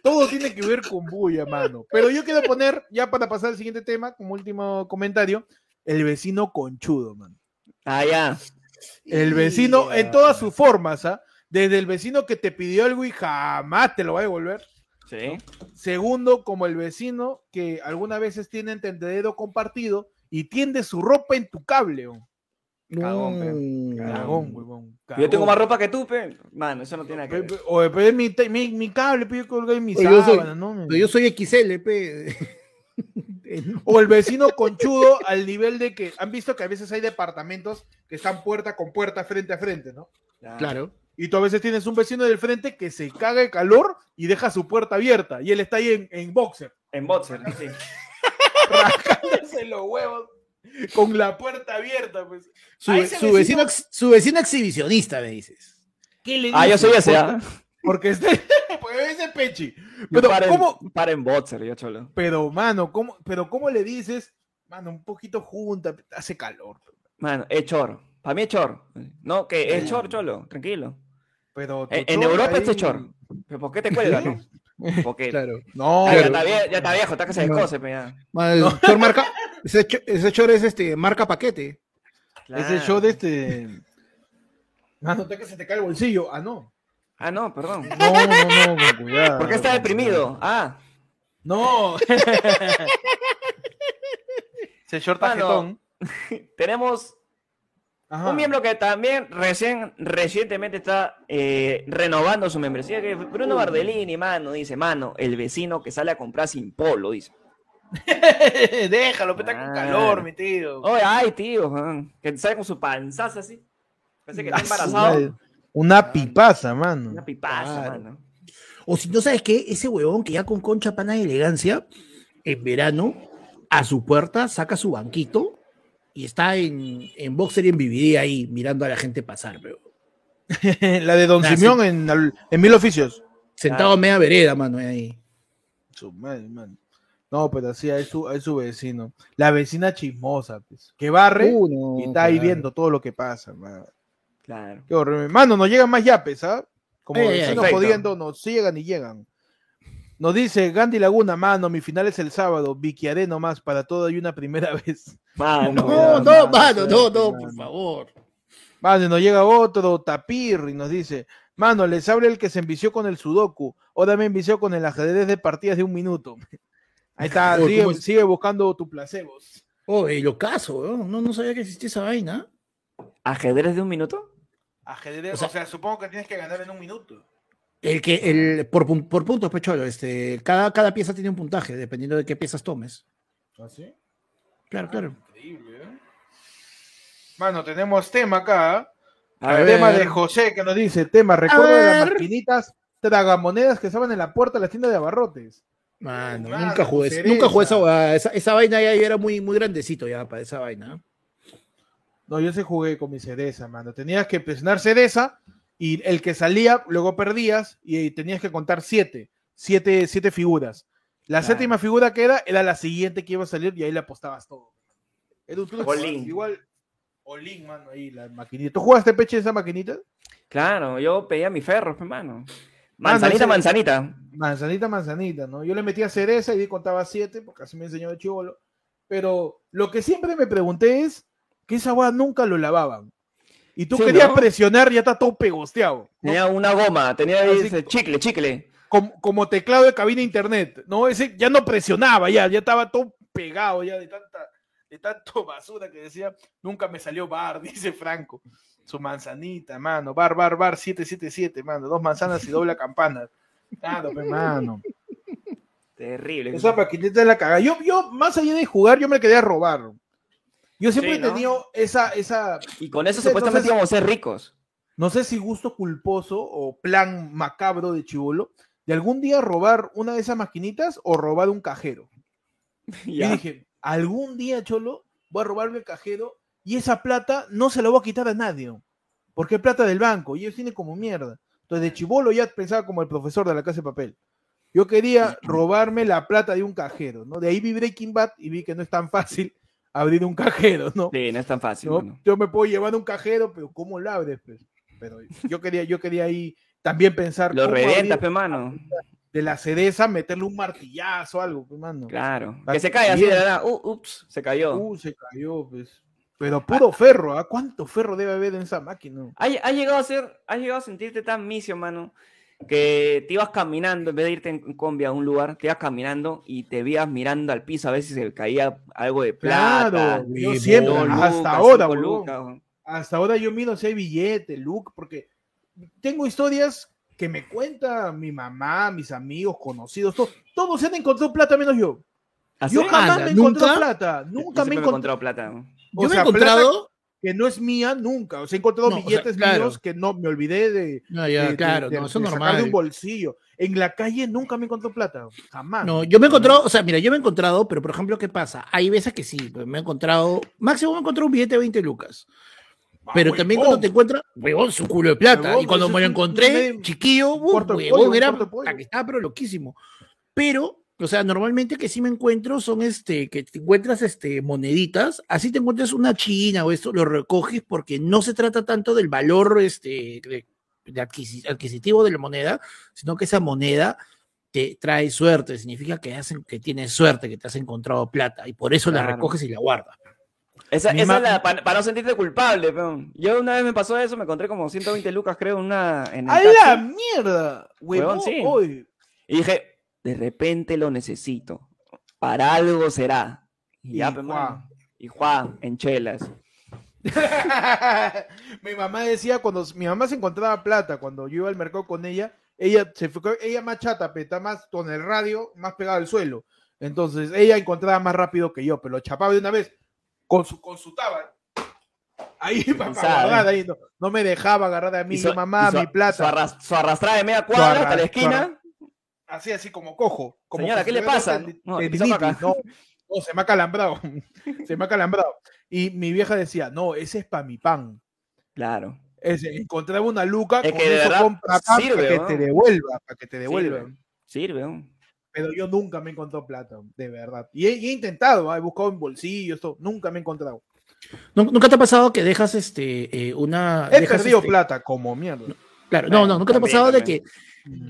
Todo tiene que ver con bulla, mano. Pero yo quiero poner, ya para pasar al siguiente tema, como último comentario, el vecino conchudo, mano. Ah, ya. El vecino en todas sus formas, ¿ah? Desde el vecino que te pidió algo y jamás te lo va a devolver. Sí. Segundo, como el vecino que algunas veces tiene entendedero compartido y tiende su ropa en tu cable. oh. Cagón, pe. Mm. Cagón, huevón. Yo tengo más ropa que tú, pe. Mano, eso no tiene nada que Pe- ver. pe- Oye, pero es mi, mi, mi cable, pero yo colgué mi sábana, ¿no? Yo soy XL, pe. <laughs> <laughs> O el vecino conchudo al nivel de que han visto que a veces hay departamentos que están puerta con puerta frente a frente, ¿no? Claro. Y tú a veces tienes un vecino del frente que se caga de calor y deja su puerta abierta y él está ahí en, en boxer, En boxer, sí. <laughs> rascándose los huevos con la puerta abierta, pues. Su, vecino, su vecino exhibicionista, me dices. ¿Qué le Ah, yo soy ese, Porque-. Porque este, pues ese pechi. Pero paro en- cómo, paro en boxer, yo cholo. pero mano, ¿cómo, pero cómo le dices, mano, un poquito junta, hace calor. Mano, es chor. Para mí es chor. No, que es chor, cholo. Tranquilo. Pero tu En, en chor Europa ahí- este es chor. ¿Pero por qué te cuelgas, no? <laughs> Porque Claro. No, Ah, ya, pero- está vie- ya está viejo, está que se No. descose, pe, ya. Ma, chor marca, ese, cho- ese chor es este, marca paquete. ese show de este. Mano, te que se te cae el bolsillo. Ah, no. Ah, no, perdón. No, no, no, cuidado. ¿Por qué está deprimido? Ah, No. <laughs> Short Mano. <laughs> tenemos Ajá. un miembro que también recién, recientemente está eh, renovando su membresía, que es Bruno Bardellini, mano, dice, mano, el vecino que sale a comprar sin polo, dice. <laughs> Déjalo, que está con Ah. calor, mi tío. Oye, ay, tío, man, que sale con su panzaza así. Parece que está embarazado. Una pipaza, mano. Una pipaza, Claro. mano. O si no sabes qué, ese huevón que ya con concha pana de elegancia, en verano, a su puerta saca su banquito y está en, en boxer y en BBD ahí mirando a la gente pasar, pero <laughs> La de Don Ah, Simeón en, en Mil Oficios. sentado Ah. a media vereda, mano, ahí. Su madre, mano. No, pero sí, es su, es su vecino. La vecina chismosa, pues. Que barre Uh, no, y está ahí claro. viendo todo lo que pasa, mano. Claro. Qué horrible. Mano, nos llegan más yapes, ¿ah? Como ay, vecinos perfecto. jodiendo, nos llegan y llegan. Nos dice Gandhi Laguna, mano, mi final es el sábado, viquiaré nomás para todo y una primera <laughs> vez. Mano, No, ya, no, mano, mano, no, no, por favor. Mano, y nos llega otro tapir y nos dice, mano, les abre el que se envició con el sudoku, ahora me envició con el ajedrez de partidas de un minuto. <laughs> Ahí está, Oh, sigue, ¿cómo es? sigue buscando tu placebos. Oh, el ocaso, weón. no, no sabía que existía esa vaina. ¿Ajedrez de un minuto? Ajedrez, O o sea- supongo que tienes que ganar en un minuto. El que, el, por, por puntos, pecholo, este, cada, cada pieza tiene un puntaje, dependiendo de qué piezas tomes. ¿Así? Claro, claro. Increíble, ¿eh? Mano, tenemos tema acá. A el ver. tema de José que nos dice, tema, recuerdo de las maquinitas tragamonedas que estaban en la puerta de la tienda de abarrotes. Mano, Mano, nunca jugué, cereza. nunca jugué esa, esa, esa vaina ya era muy, muy grandecito ya para esa vaina. No, yo sí jugué con mi cereza, mano. Tenías que presionar cereza y el que salía, luego perdías y tenías que contar siete. Siete, siete figuras. La Claro. séptima figura que era, era la siguiente que iba a salir y ahí le apostabas todo. All jugabas in. igual. Olin, mano, ahí la maquinita. ¿Tú jugaste peche esa maquinita? Claro, yo pedía mi ferro, hermano. Mano, Manzanita, manzanita. Manzanita, manzanita, ¿no? Yo le metía cereza y contaba siete, porque así me enseñó de chivolo. Pero lo que siempre me pregunté es que esa weá nunca lo lavaban. Y tú Sí, querías ¿no? presionar y ya está todo pegosteado. ¿no? Tenía una goma, tenía ese chicle, chicle. Como, como teclado de cabina internet, ¿no? Ese ya no presionaba, ya, ya estaba todo pegado ya de tanta, de tanto <laughs> basura que decía, nunca me salió bar, <laughs> dice Franco. Su manzanita, mano, bar, bar, bar, 777, mano, dos manzanas y doble campana. Claro, pe, mano. Terrible. Esa maquinita es la caga. Yo, yo, más allá de jugar, yo me quedé a robar. Yo siempre Sí, he ¿no? tenido esa, esa, Y con eso supuestamente no sé si- íbamos a ser ricos. no sé si gusto culposo o plan macabro de chivolo, de algún día robar una de esas maquinitas o robar un cajero. <laughs> Y dije, algún día, Cholo, voy a robarme el cajero y esa plata no se la voy a quitar a nadie. Porque es plata del banco y ellos tienen como mierda. Entonces, de chivolo ya pensaba como el profesor de la casa de papel. Yo quería robarme la plata de un cajero, ¿no? De ahí vi Breaking Bad y vi que no es tan fácil abrir un cajero, ¿no? Sí, no es tan fácil. Yo me puedo llevar un cajero, pero ¿cómo lo abres? pues? Pero yo quería, yo quería ahí también pensar Lo revientas, abrir pe, mano. de la cereza, meterle un martillazo, algo, pues, mano. Claro. Que se cae así de la nada. Uh, ups, se cayó. Uh, se cayó, pues. Pero puro ferro, ¿ah? ¿Cuánto ferro debe haber en esa máquina? ¿Has, has llegado a ser, has llegado a sentirte tan misio, mano, que te ibas caminando, en vez de irte en combi a un lugar, te ibas caminando y te ibas mirando al piso a ver si se caía algo de plata. Claro, yo siempre, hasta lucas, ahora, hasta ahora yo miro si hay billete, look, porque tengo historias que me cuenta mi mamá, mis amigos, conocidos, todos, todos se han encontrado plata menos yo. ¿Así? Yo jamás Anda, me he encontrado ¿nunca? plata, Yo nunca me encontrado. encontrado plata. O Yo me he sea, plata encontrado. Que no es mía nunca. O sea, he encontrado No, o sea, billetes claro. míos que no me olvidé de, No, ya, de- claro, de- no, eso de es sacar de un normal. bolsillo. En la calle nunca me encontró plata, jamás. No, yo me he encontrado, o sea, mira, yo me he encontrado, pero por ejemplo, ¿qué pasa? Hay veces que sí, pues, me he encontrado, máximo me he encontrado un billete de 20 lucas. Ah, Pero también huevón. cuando te encuentras, huevón, su culo de plata. Huevón, y cuando me lo un- encontré, chiquillo, uh, huevón, pollo, era pollo. la que estaba, pero loquísimo. Pero, o sea, normalmente que sí me encuentro son este, que te encuentras este, moneditas, así te encuentras una china o esto, lo recoges porque no se trata tanto del valor este, de, de adquisi- adquisitivo de la moneda, sino que esa moneda te trae suerte, significa que, hacen, que tienes suerte, que te has encontrado plata, y por eso la recoges y la guardas. Esa, esa es la, para, no sentirte culpable, peón. Yo una vez me pasó eso, me encontré como 120 lucas, creo, en una. En el ¡A la mierda! Huevón, Huevón, sí. hoy. y dije, de repente lo necesito. Para algo será. Y, ya, Y pe, Juan. Y Juan, en chelas. <laughs> mi mamá decía cuando mi mamá se encontraba plata cuando yo iba al mercado con ella, ella se fue, ella más chata, pe, está más con el radio más pegado al suelo. Entonces ella encontraba más rápido que yo, pero lo chapaba de una vez con su con su taba. Ahí <laughs> ahí, no, no me dejaba agarrar a mí, su- mamá, su- mi plata. Su, arras- su arrastrada de media cuadra hasta la esquina. Así, así como cojo. Como Señora, ¿qué le pasa? No, no, no, se me ha calambrado. <laughs> se me ha calambrado. Y mi vieja decía, no, ese es para mi pan. Claro. Ese, encontraba una luca, Es con que de eso verdad compra pan sirve, para que ¿no? te devuelva, para que te devuelva. Sirve. Sirve. ¿no? Pero yo nunca me he encontrado plata, de verdad. Y he, intentado, ¿ah? he buscado en bolsillos, todo, nunca me he encontrado. ¿Nu- ¿Nunca te ha pasado que dejas este eh, una. He dejas, perdido este- plata como mierda. Claro, no, no, nunca te ha También, pasado de que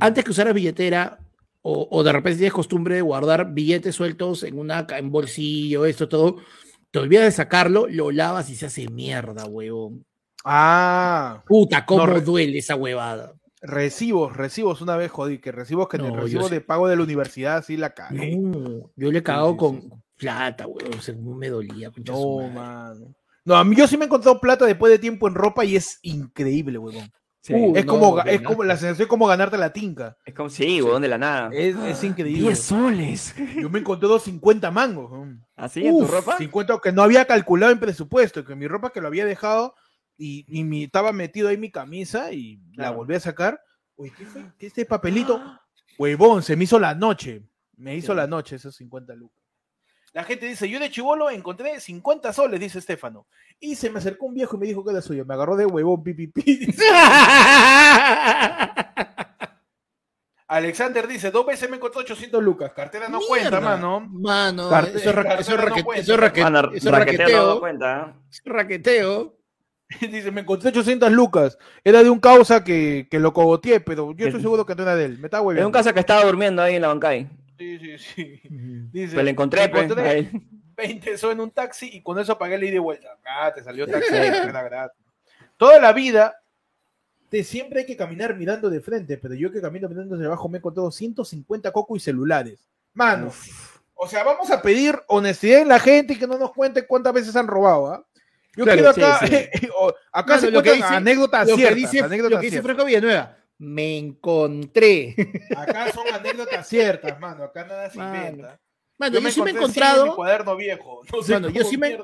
antes que usaras billetera o, o de repente tienes costumbre de guardar billetes sueltos en una en bolsillo, esto, todo, te olvidas de sacarlo, lo lavas y se hace mierda, huevón. Ah, Puta, cómo duele esa huevada. recibos, recibos una vez jodí, que recibos que en el No, yo recibo de pago de la universidad sí la cagué. No, yo le he cagado sí, con sí. plata, huevón. o sea, me dolía. No, mano. No, a mí yo sí me he encontrado plata después de tiempo en ropa y es increíble, huevón. Sí. Uh, Es no, como, es como la sensación es como ganarte la tinca. Es como, sí, huevón, de la nada. Es, es increíble. 10 soles. Yo me encontré dos 50 mangos. ¿Así en tu ropa? 50 que no había calculado en presupuesto, que mi ropa que lo había dejado y, y mi, estaba metido ahí mi camisa y la volví a sacar. Uy, ¿qué fue? ¿Qué este papelito? <gasps> Huevón, se me hizo la noche. Me hizo Sí. la noche esos 50 lucas. La gente dice, yo de chivolo encontré 50 soles, dice Estefano. Y se me acercó un viejo y me dijo que era suyo. Me agarró de huevón, pipipi. <laughs> Alexander dice, dos veces me encontré 800 lucas. Cartera no cuenta, mano. Mano, Car- eso es, ra- eso es no cuenta. eso es raque- Mano, eso es raqueteo no raqueteo. dado cuenta. ¿eh? eso es raqueteo. <laughs> Dice, me encontré 800 lucas. Era de un causa que, que lo cogoteé, pero yo estoy seguro que no era de él. Me estaba Es hueviando. un caso que estaba durmiendo ahí en la bancay. Sí, sí, sí. Dice, Pero le encontré, pues, encontré a él. 20 eso en un taxi y con eso pagué la ida y vuelta. Ah, te salió taxi, era gratis. Toda la vida, te siempre hay que caminar mirando de frente, pero yo que camino mirando de abajo me he encontrado 150 coco y celulares. Mano, o sea, vamos a pedir honestidad en la gente y que no nos cuente cuántas veces han robado, ¿ah? Yo Claro, quiero acá, sí, <laughs> acá Mano, se lo que dice- anécdotas Lo que ciertas, dice, anécdotas lo que dice. Franco Villanueva. Me encontré. Acá son anécdotas ciertas, mano. Acá nada se Mano. inventa. Mano, yo, sí me he en mi encontrado. cuaderno viejo. No sé Mano, yo sí me-.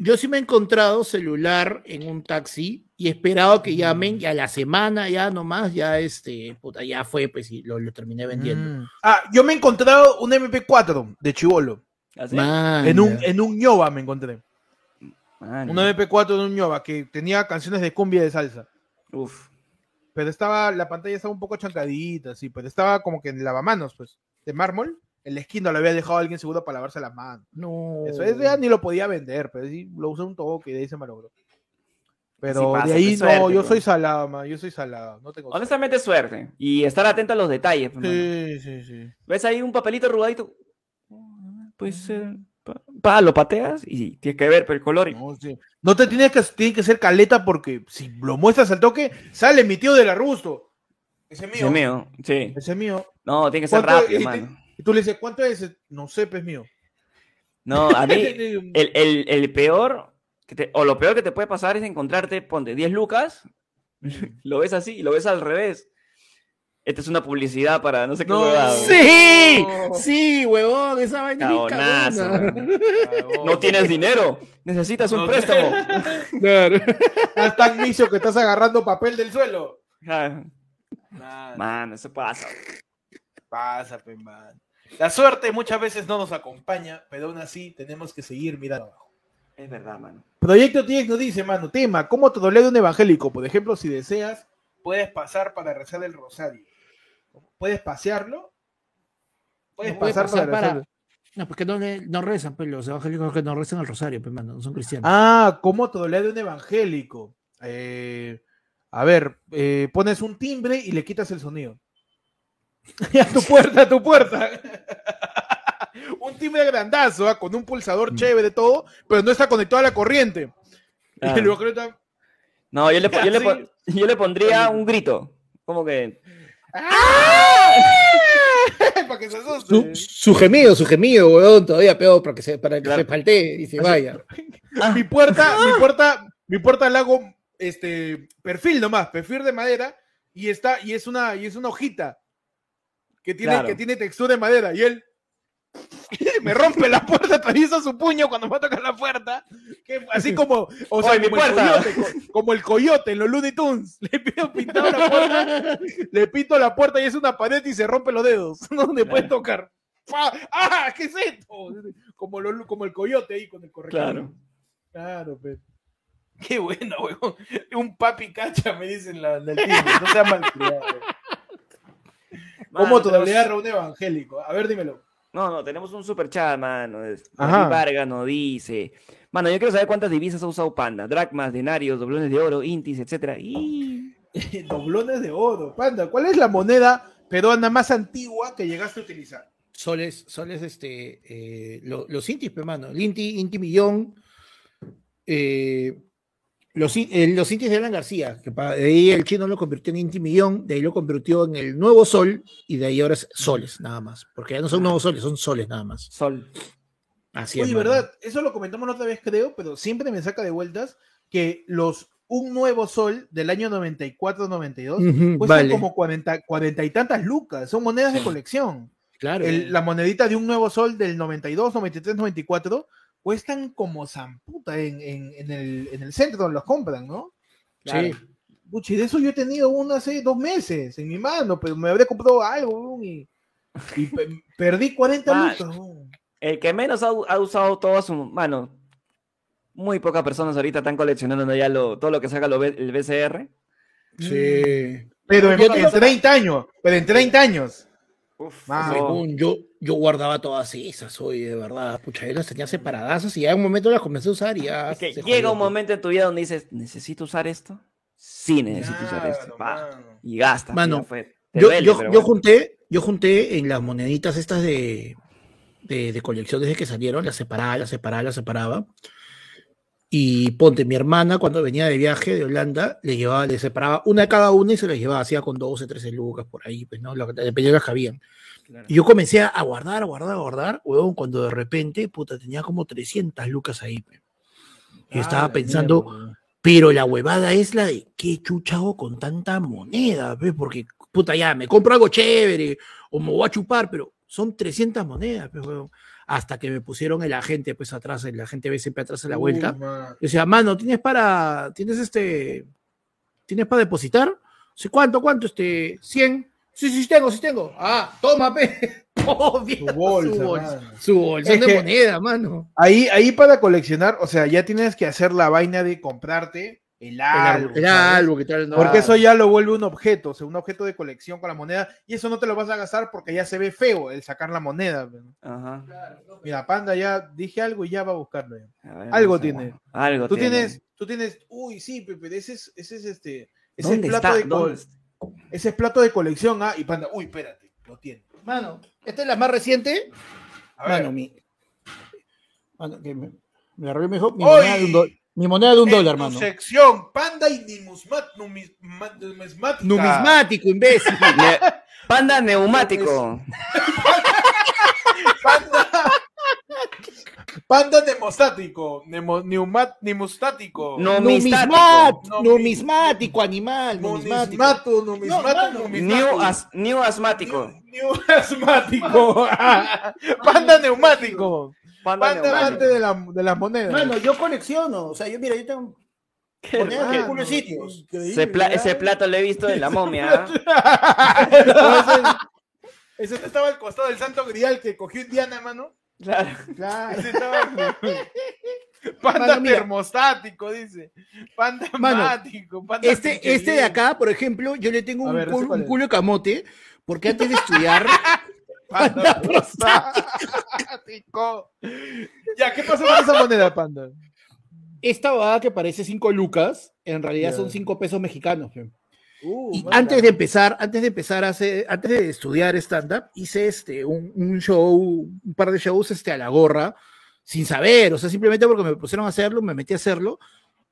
Yo sí he encontrado celular en un taxi y he esperado que llamen y a la semana ya nomás, ya este, puta, ya fue, pues y lo, lo terminé vendiendo. Mm. Ah, yo me he encontrado un MP4 de Chivolo. ¿Así? Man, En un, en un ñoba me encontré. Un MP4 de un ñoba que tenía canciones de cumbia y de salsa. Uf. Pero estaba, la pantalla estaba un poco chancadita, sí, pero estaba como que en lavamanos, pues, de mármol. El esquino lo había dejado alguien seguro para lavarse las manos. no. Eso es, ya ni lo podía vender, pero sí lo usé un toque y de ahí se malogró. Pero Sí pasa, de ahí suerte, no, yo pues. soy salado, man, yo soy salado, no tengo. Honestamente, suerte. Y estar atento a los detalles. pues, mano. Sí, sí, sí. ¿Ves ahí un papelito arrugadito? Pues, eh, pa, lo pateas y tienes que ver pero el color. No, sí. No te tienes que, tiene que ser caleta porque si lo muestras al toque, sale mi tío del arbusto. Ese es mío. Ese es mío. Sí. Ese es mío. No, tiene que ser ¿Cuánto- rápido, y, te- y tú le dices, ¿cuánto es? No sé, pues mío. No, a mí, <laughs> el, el- el peor, que te- o lo peor que te puede pasar es encontrarte, ponte 10 lucas, <laughs> lo ves así y lo ves al revés. Esta es una publicidad para no sé qué No. huevada. Sí, No. sí, huevón, esa vaina es. No tienes dinero, necesitas un No. préstamo. Claro. Estás tan misio que estás agarrando papel del suelo. Nah, Man, eso pasa. pasa, pe, man. La suerte muchas veces no nos acompaña, pero aún así tenemos que seguir mirando abajo. Es verdad, mano. Proyecto 10 nos dice, mano, tema, ¿cómo te de un evangélico? Por ejemplo, si deseas, puedes pasar para rezar el rosario. ¿Puedes pasearlo? Puedes No puede pasar, pasar para, para- rezar. No, porque no, le- no rezan, pues los evangélicos que no rezan el rosario, pues, mano, no son cristianos. Ah, ¿cómo te de un evangélico? Eh, a ver, eh, pones un timbre y le quitas el sonido. <laughs> a tu <laughs> puerta, a tu puerta. <laughs> un timbre grandazo, ah, con un pulsador chévere, todo, pero no está conectado a la corriente. Y el evangélico No, yo le, yo, le yo le pondría un grito. Como que. <laughs> está- para que se asuste. Su, su gemido, su gemido, huevón, todavía peor para que se, para que Claro. se faltee y se vaya. mi puerta, mi puerta, mi puerta la hago este perfil nomás, perfil de madera y está y es una y es una hojita que tiene Claro. que tiene textura de madera y él <laughs> me rompe la puerta, atraviesa su puño cuando va a tocar la puerta, que así como o sea, ¡Oye, mi como, el coyote, co- como el coyote en los Looney Tunes, <laughs> le pido pintado la puerta, le pinto la puerta y es una pared y se rompe los dedos, <laughs> no donde puede tocar. ¡Ah! ¿Qué es esto? Como, lo- como el coyote ahí con el corrector. Claro. Claro, pero. Qué bueno, weón. Un papi cacha, me dicen la, del timbre. No sea malcriado. ¿Cómo Mano, todavía tenemos- un evangélico? A ver, dímelo. No, no, tenemos un super chat, mano. David Vargas nos dice. Mano, yo quiero saber cuántas divisas ha usado Panda. Dracmas, denarios, doblones de oro, intis, etcétera. Y... <laughs> Doblones de oro. Panda, ¿cuál es la moneda peruana más antigua que llegaste a utilizar? Soles, soles, este, eh, lo- los intis, pe, mano. El inti, inti millón. eh, los, eh, los intis de Alan García, que de ahí el chino lo convirtió en inti millón, de ahí lo convirtió en el nuevo sol, y de ahí ahora es soles, nada más. Porque ya no son nuevos soles, son soles nada más. Sol. Así es. Oye. ¿verdad? Eso lo comentamos la otra vez, creo, pero siempre me saca de vueltas que los un nuevo sol del año 94-92 Ujú, cuestan vale, como 40, 40 y tantas lucas. Son monedas de colección. claro. El- la monedita de un nuevo sol del 92, 93, 94 cuestan como zamputa en, en, en el, en el centro donde los compran, ¿no? Sí. Puchi, de eso yo he tenido uno hace dos meses en mi mano, pero me habré comprado algo y, y pe- <laughs> perdí 40 Ah, lucas. El que menos ha, usado toda su. Mano, muy pocas personas ahorita están coleccionando ya lo, todo lo que saca lo el BCR. Sí. Pero en, en lo- 30 años, pero en 30 años. Uf, Huevón, yo, yo guardaba todas esas hoy, de verdad. Pucha, yo las tenía separadazas y ya en un momento las comencé a usar y ya. Es que llega jodió, un momento en tu vida donde dices, ¿necesito usar esto? Sí, necesito usar esto. Claro, pa. Y gastas. Mano, fue. Yo, duele, yo, yo bueno. junté, yo junté en las moneditas estas de, de, de colección desde que salieron, las separaba, las separaba, las separaba. Y ponte, mi hermana cuando venía de viaje de Holanda, le llevaba, le separaba una cada una y se las llevaba, hacía con 12, 13 lucas por ahí, pues, ¿no? Dependiendo de las que habían. Claro. Y yo comencé a guardar, a guardar, a guardar, huevón, cuando de repente, puta, tenía como 300 lucas ahí. yo Ah, estaba la pensando, mierda. pero la huevada es la de qué chucha hago con tanta moneda, ¿ves? Porque, puta, ya, me compro algo chévere o me voy a chupar, pero son 300 monedas, pues, huevón. Hasta que me pusieron el agente, pues, atrás, el agente ve siempre atrás de la vuelta. Uh. Yo decía, mano, ¿tienes para, tienes este, tienes para depositar? Sí, ¿cuánto, cuánto? Este, 100. Sí, sí, sí tengo, sí tengo. Ah, toma, pe. <laughs> Obvio, Su bolsa, su bolsa, mano. su bolsón Es de moneda, mano. Ahí, ahí para coleccionar, o sea, ya tienes que hacer la vaina de comprarte el álbum. árbol, el árbol, ¿qué tal? No, Porque eso ya lo vuelve un objeto, o sea, un objeto de colección con la moneda, y eso no te lo vas a gastar porque ya se ve feo el sacar la moneda. Ajá. Mira, Panda ya dije algo y ya va a buscarlo. ya. A ver, Algo tiene. Algo Tú tiene. tienes, tú tienes, uy, sí, Pepe, ese es, ese es este, ese ¿Dónde es plato está? de ¿Dónde ese es plato de colección, ah, y Panda, uy, espérate, lo tiene. Mano, esta es la más reciente. A ver, Mano, mi. Mano, que me, me mejor. Mi un, do- mi moneda de un en dólar, tu mano. sección, Panda y numismática. Numismático, imbécil. <laughs> Ne- Panda neumático. <laughs> Panda. Panda nemostático. Nemo, neumat. Numismático. Numismático, numismático, animal, numismático. Numismático. New, as- new asmático. New- new asmático. <laughs> Panda neumático. Panda Panda amante de, la, de las monedas. Mano, yo colecciono. O sea, yo, mira, yo tengo Qué monedas de de sitios. Ese, pla- ese plato lo he visto de la momia. <laughs> ¿ah? Ese ese estaba al costado del santo grial que cogió Indiana, mano. Claro. Claro. Ese estaba- Panda Mano, termostático, dice. Panda Mano, mático. Panda Este, este de acá, por ejemplo, yo le tengo un, ver, culo, ¿ese cuál un culo de camote, porque antes de estudiar, <laughs> Panda prostático. Ya, ¿qué pasó con esa moneda, Panda? esta babada que parece 5 lucas, en realidad Ya. son 5 pesos mexicanos. Uh, Y manda. antes de empezar, antes de empezar a hacer, antes de estudiar stand-up, hice este, un, un show, un par de shows este, a la gorra, sin saber, o sea, simplemente porque me pusieron a hacerlo, me metí a hacerlo,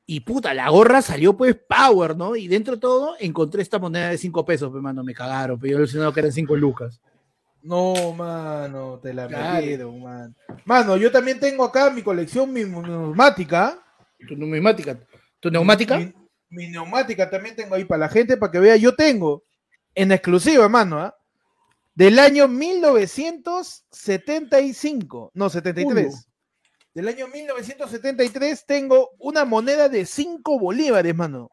y puta, la gorra salió pues power, ¿no? Y dentro de todo encontré esta moneda de 5 pesos, pues, mano, me cagaron, pero yo alucinado que eran 5 lucas. No, mano, te la Claro. metieron, mano. Mano, yo también tengo acá mi colección, mi neumática. Tu neumática, tu neumática, Mi, mi neumática también tengo ahí para la gente, para que vea. Yo tengo en exclusiva, mano, ¿ah? del año 1975, no, 73. Uno. Del año 1973 tengo una moneda de 5 bolívares, mano.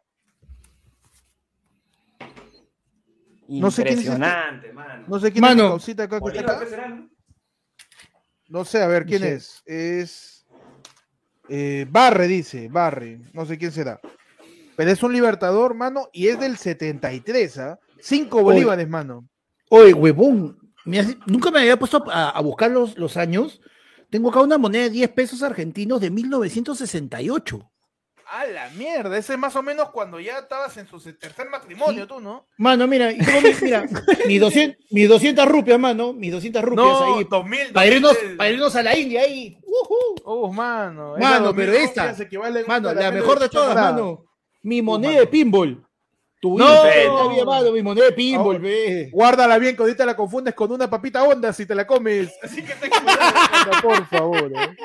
No sé quién es este. Impresionante, mano. No sé quién Mano. es causita acá que está Bolívar, acá. ¿qué será, no? Sé, a ver, ¿quién sé. es? Es. eh, Barre, dice, Barre. No sé quién será. Pero es un libertador, mano, y es del 73, ¿ah? 5 bolívares, mano. Oye, huevón, nunca me había puesto a, a buscar los, los años. Tengo acá una moneda de 10 pesos argentinos de 1968. A la mierda, ese es más o menos cuando ya estabas en su tercer matrimonio, tú, ¿no? Mano, mira, y tengo mi- mira, mis 200, mis 200 rupias, mano, mis 200 rupias No, ahí. 2000, Para irnos, 2000. para irnos a la India ahí. Ujú. Oh, mano. Mano, 2000 pero esta, Mano, la mejor de todas, mano. Mi moneda mano. de pinball. Tu No. todavía, mano, mi moneda de pinball, ve. Guárdala bien, que ahorita la confundes con una papita onda si te la comes. <laughs> Así que ten cuidado, <laughs> mano, por favor. ¿eh?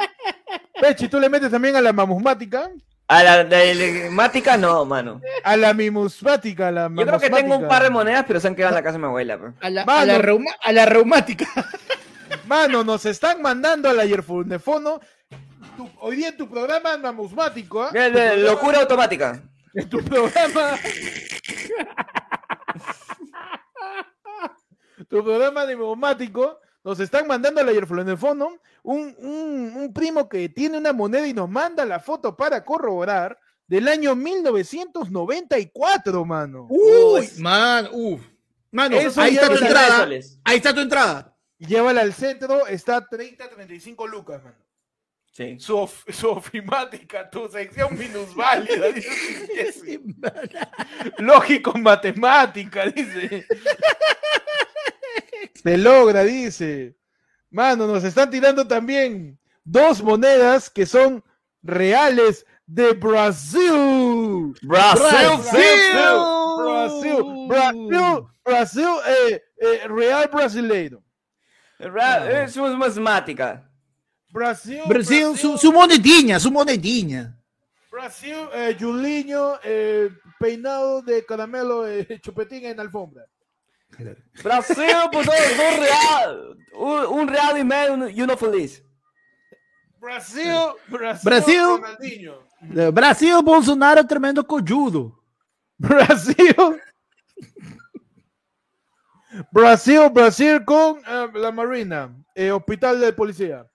Pechi, ¿tú le metes también a la mamusmática? A la de mática no, mano. A la mimusmática, a la Yo creo que tengo un par de monedas, pero se han quedado en la casa de mi abuela. pues. A la, a Mano. la, reuma- a la reumática. Mano, nos están mandando a la Yerfunefono. Tu- hoy día en tu programa mamusmático, ¿ah? Mira, de Locura automática. En tu programa. <laughs> tu programa de mamusmático. Nos están mandando a la Yerfunefono un, un, un primo que tiene una moneda y nos manda la foto para corroborar del año 1994, mano. Uy, man, uff. Mano, Eso ahí está tu entrada. soles. Ahí está tu entrada. Llévala al centro, está 30, 35 lucas, mano. Sí. Su, of- su ofimática, tu sección minusválida, dice. <laughs> Lógico matemática, dice. Se logra, dice. Mano, nos están tirando también dos monedas que son reales de Brasil. Brasil, Brasil, Brasil, Brasil, eh, eh, real brasileiro. Ra- Es una matemática. Brasil, Brasil, su, su monedinha, su monedinha. Brasil, eh, Julinho, eh, peinado de caramelo, eh, <laughs> chupetín en alfombra. Brasil por dos, dos real. Un, un real medio uno- y uno feliz. Brasil, Brasil, Brasil. Ronaldinho. Brasil, Bolsonaro, tremendo cojudo. Brasil. Brasil, Brasil con eh, la Marina, eh, Hospital de Policía.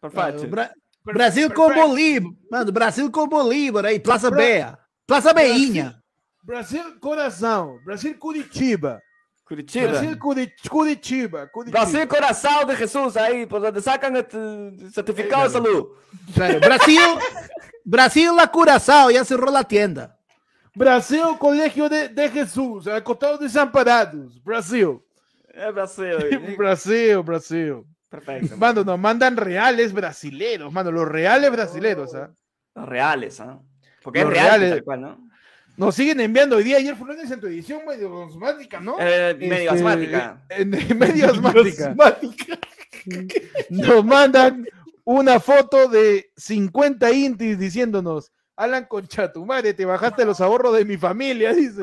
Perfecto. Bra- Brasil com. Bolívar. Mano, Brasil com Bolívar aí, Plaza Bra- Bea. Plaza Beinha. Brasil, Coração. Brasil, Curitiba. Curitiba. Brasil, Curi- Curitiba. Curitiba. Brasil, coração de Jesus aí, por donde sacan el certificado de salud. Claro, Brasil, Brasil, la Curaçao, ya cerró la tienda. Brasil, Colégio de, de Jesus, al costado de Desamparados. Brasil. É Brasil. aí. Brasil, Brasil. Perfecto. Mano, nos mandan reales brasileros, mano, los reales brasileros, ¿ah? Los reales, ¿ah? Porque es real, reales. tal cual, ¿no? Nos siguen enviando hoy día, ayer fue lunes en tu edición medio osmática, ¿no? Eh, medio Este, asmática. en- medio <laughs> asmática. Nos mandan una foto de 50 intis diciéndonos, Alan Concha, tu madre, te bajaste los ahorros de mi familia, <laughs> dice.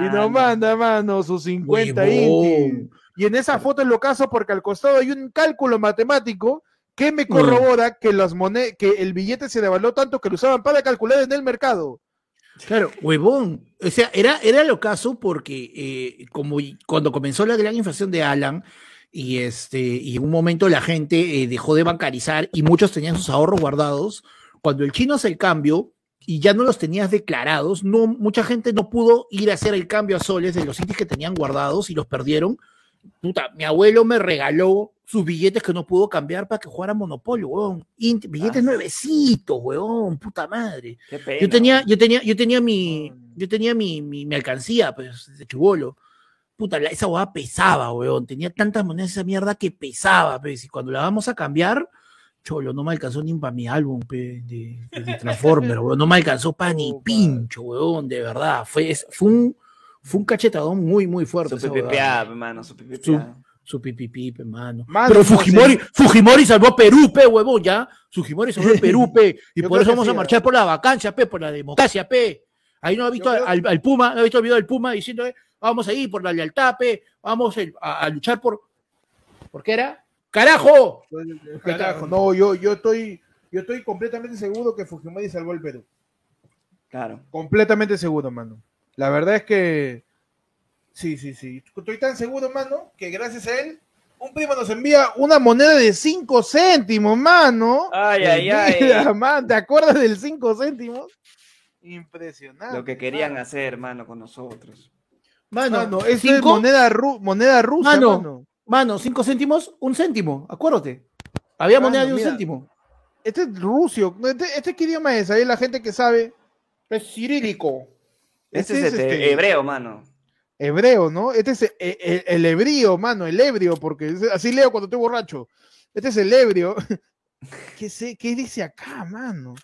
Y nos manda, mano, sus 50 Huevón. intis. Y en esa foto es lo caso porque al costado hay un cálculo matemático que me corrobora que las que el billete se devaluó tanto que lo usaban para calcular en el mercado. Claro, huevón. O sea, era, era el caso porque eh, como cuando comenzó la gran inflación de Alan y este y en un momento la gente eh, dejó de bancarizar y muchos tenían sus ahorros guardados, cuando el chino hace el cambio y ya no los tenías declarados, no mucha gente no pudo ir a hacer el cambio a soles de los sitios que tenían guardados y los perdieron. Puta, mi abuelo me regaló sus billetes que no pudo cambiar para que jugara Monopolio, huevón. Int- billetes Ah. nuevecitos, huevón, puta madre. Qué pena. Yo tenía, yo tenía, yo tenía mi, yo tenía mi, mi, mi alcancía, pues, de chubolo. Puta, la- esa hueá pesaba, weón. Tenía tantas monedas esa mierda que pesaba, pues. Y cuando la vamos a cambiar, cholo, no me alcanzó ni para mi álbum, pe, de, de- <laughs> Transformer, weón. No me alcanzó para ni pincho, weón, de verdad. Fue, fue un, fue un cachetadón muy, muy fuerte. Su pipipiá, hermano, su pipipiá. Su pipipi, hermano. Mano, Pero no sé. Fujimori, Fujimori salvó a Perú, pe, huevón, ya. Fujimori salvó a Perú, pe. <laughs> Y por eso vamos sí, a marchar por la vacancia, pe, por la democracia, pe. Ahí no ha visto al, Puma, no ha visto el video del Puma diciendo, eh, vamos ahí por la lealtad, pe. Vamos el- a, a luchar por. ¿Por qué era? ¡Carajo! Carajo, no, yo, yo estoy, yo estoy completamente seguro que Fujimori salvó el Perú. Claro. Completamente seguro, mano. La verdad es que sí, sí, sí. Estoy tan seguro, mano, que gracias a él, un primo nos envía una moneda de 5 céntimos, mano. Ay, ay, ay. Mira, man, ¿te acuerdas del 5 céntimos? Impresionante. Lo que querían mano. hacer, hermano, con nosotros. Mano, Mano, esto es cinco- moneda, ru- moneda rusa, Mano. mano. Mano, cinco céntimos, un céntimo, acuérdate. Había Mano, moneda de un mira. céntimo. Este es rusio. Este, este qué idioma es? Ahí la gente que sabe. Es cirílico. Este Este es es, este, este, hebreo, mano. Hebreo, ¿no? Este es el, el- el hebrío, mano, el ebrio, porque así leo cuando estoy borracho. Este es el ebrio. <laughs> ¿Qué, sé, ¿Qué dice acá, mano?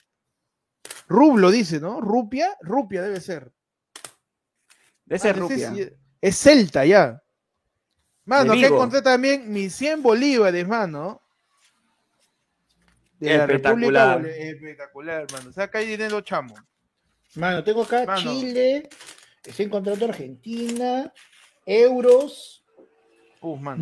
Rublo dice, ¿no? Rupia, rupia debe ser. De ese Ah, rupia. es celta ya. Mano, acá encontré también mis 100 bolívares, mano. De la Espectacular. República Boli- Espectacular, mano. O sea, acá hay dinero chamo. Mano, tengo acá Mano. Chile, estoy encontrando Argentina, euros.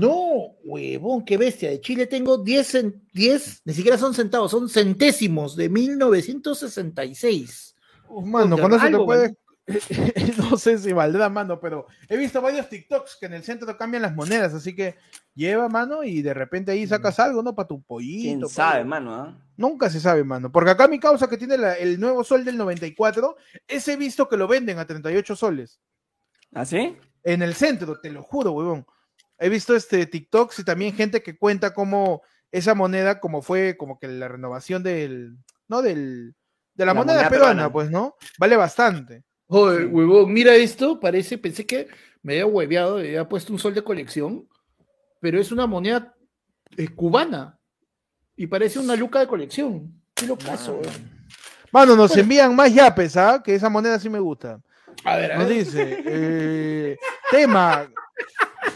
No, huevón, qué bestia. De Chile tengo 10, cen- 10, ni siquiera son centavos, son centésimos de 1966. Uf, mano, Puta, con eso te puedes. <laughs> no sé si valdrá, mano, pero he visto varios TikToks que en el centro cambian las monedas, así que lleva, mano, y de repente ahí sacas algo, ¿no? Para tu pollito. ¿Quién pa' sabe, mano? ah? Nunca se sabe, mano. Porque acá mi causa que tiene la- el nuevo sol del 94, ese he visto que lo venden a 38 soles. ¿Ah, sí? En el centro, te lo juro, huevón. He visto este TikToks y también gente que cuenta cómo esa moneda, como fue como que la renovación del, ¿no? Del, de la, La moneda, moneda peruana, peruana. pues, ¿no? Vale bastante. Huevón, mira esto, parece, pensé que me había hueveado, me había puesto un sol de colección, pero es una moneda eh, cubana y parece una luca de colección. Qué locazo, weón. Mano, nos Bueno. envían más yapes, ¿ah? Que esa moneda sí me gusta. A ver, a Nos ver. dice, eh, tema,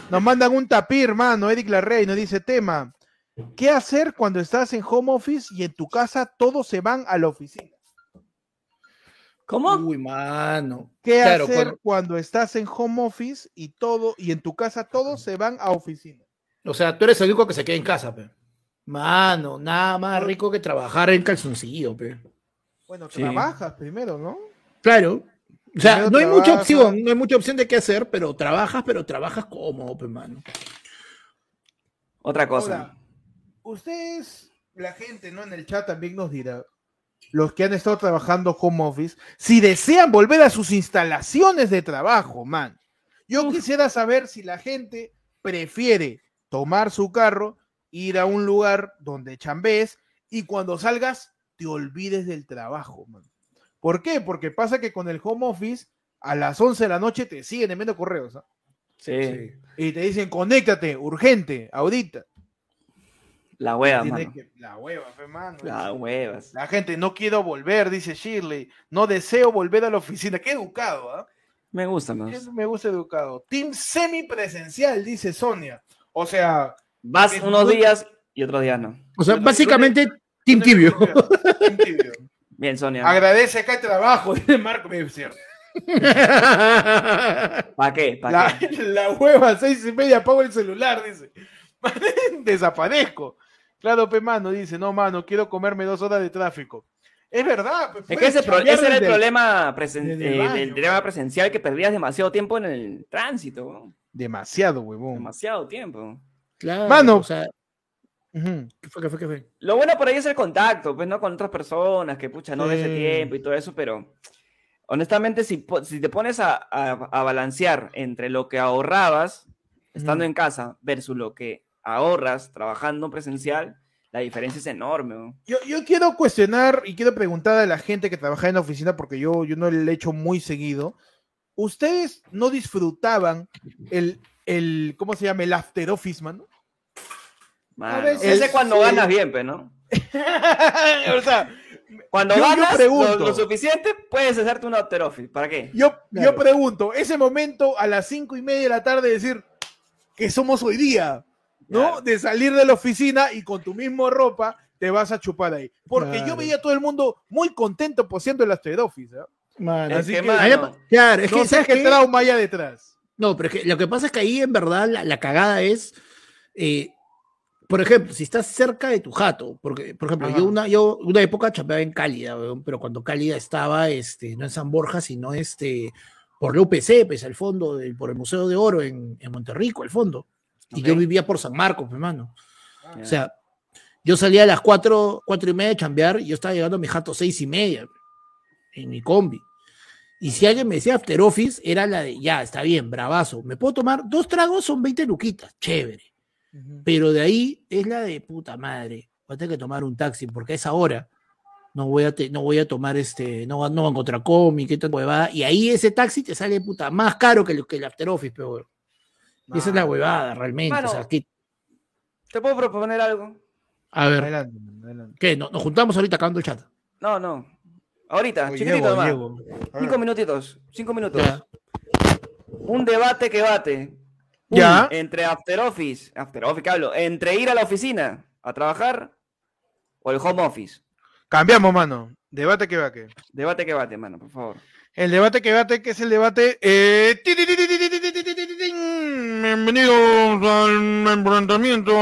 nos mandan un tapir, hermano, Eric Larrey, nos dice, tema, ¿qué hacer cuando estás en home office y en tu casa todos se van a la oficina? ¿Cómo? Uy, mano. ¿Qué Claro, hacer cuando- cuando estás en home office y todo y en tu casa todos se van a oficina? O sea, tú eres el único que se queda en casa, pe. Mano, nada más rico que trabajar en calzoncillo, pe. Bueno, Sí. trabajas primero, ¿no? Claro. O sea, Primero no hay mucha opción, no hay mucha opción de qué hacer, pero trabajas, pero trabajas cómodo, pe, mano. Otra cosa. Ahora, ustedes, la gente, ¿no? En el chat también nos dirá, los que han estado trabajando home office, si desean volver a sus instalaciones de trabajo, man. Yo quisiera saber si la gente prefiere tomar su carro, ir a un lugar donde chambees y cuando salgas te olvides del trabajo, man. ¿Por qué? Porque pasa que con el home office a las 11 de la noche te siguen enviando correos, ¿ah? Sí. Y te dicen, conéctate, urgente, ahorita. La hueva, Tiene mano. que- La hueva, fe, mano. La huevas. La gente, no quiero volver, dice Shirley. No deseo volver a la oficina. Qué educado, ¿ah? Me gusta más. Me gusta educado. Team semipresencial, dice Sonia. O sea, Vas unos tú- días y otros días no. O sea, básicamente, Team Tibio. Team <laughs> tibio. Bien, Sonia. Agradece acá el trabajo, <laughs> dice Marco. Es cierto. <laughs> ¿Para qué? ¿Para La, qué? la hueva, seis y media, apago el celular, dice. Desaparezco. Claro, pe, mano, dice, no, mano, quiero comerme dos horas de tráfico. Es verdad. pe, Es que ese, pro- ese era el problema presen- el eh, mano. dilema presencial que perdías demasiado tiempo en el tránsito. ¿no? Demasiado, huevón. Demasiado tiempo. Claro, Mano. o sea. ¿qué fue, qué fue, qué fue? Lo bueno por ahí es el contacto, pues, ¿no? Con otras personas, que pucha, no Sí. el tiempo y todo eso, pero honestamente, si, te pones a, a- a balancear entre lo que ahorrabas estando en casa versus lo que ahorras trabajando presencial, la diferencia es enorme. ¿no? Yo, yo quiero cuestionar y quiero preguntar a la gente que trabaja en la oficina, porque yo, yo no le he hecho muy seguido. ¿Ustedes no disfrutaban el, el ¿cómo se llama? El after office, mano? Mano, veces ese cuando sí. ganas bien, pues, ¿no? <laughs> o sea, Cuando Yo- ganas lo- pregunto. lo, suficiente, puedes hacerte un after office. ¿Para qué? yo, yo pregunto, ese momento a las cinco y media de la tarde decir que somos hoy día, ¿no? Claro. De salir de la oficina y con tu mismo ropa te vas a chupar ahí. Porque yo veía a todo el mundo muy contento posiendo el after office. Así que, que- mano, Claro, es no que, ¿sabes qué trauma hay detrás. No, pero es que lo que pasa es que ahí en verdad la, la cagada es, eh, por ejemplo, si estás cerca de tu jato, porque, por ejemplo, Ajá. yo una, yo una época chambeaba en Cálida, pero cuando Cálida estaba, este, no en San Borja, sino este, por la UPC, pues al fondo, del- por el Museo de Oro en, en Monterrico, al fondo. Y yo vivía por San Marcos, mi hermano. Ya. O sea, yo salía a las cuatro, cuatro y media de chambear y yo estaba llegando a mi jato seis y media en mi combi. Y si alguien me decía after office, era la de, ya, está bien, bravazo. ¿Me puedo tomar dos tragos? Son 20 luquitas, chévere. Pero de ahí es la de puta madre. Voy a tener que tomar un taxi porque a esa hora no voy a, te- no voy a tomar este, no, no va a encontrar cómic, qué tal huevada. Y ahí ese taxi te sale puta más caro que el, que el After Office, pero y esa es la huevada realmente. Mano. o sea, que- ¿Te puedo proponer algo? a ver, Adelante, adelante. ¿qué? ¿No- ¿Nos juntamos ahorita acabando el chat? No, no. Ahorita, Oye, chiquitito ver. Cinco minutitos. Cinco minutos. Ya. Un debate que bate. Ya. Entre After Office. After Office, ¿qué hablo? Entre ir a la oficina a trabajar o el home office. Cambiamos, mano. Debate que que. Debate que bate, mano, por favor. El debate que bate, que es el debate. eh, Bienvenidos al enfrentamiento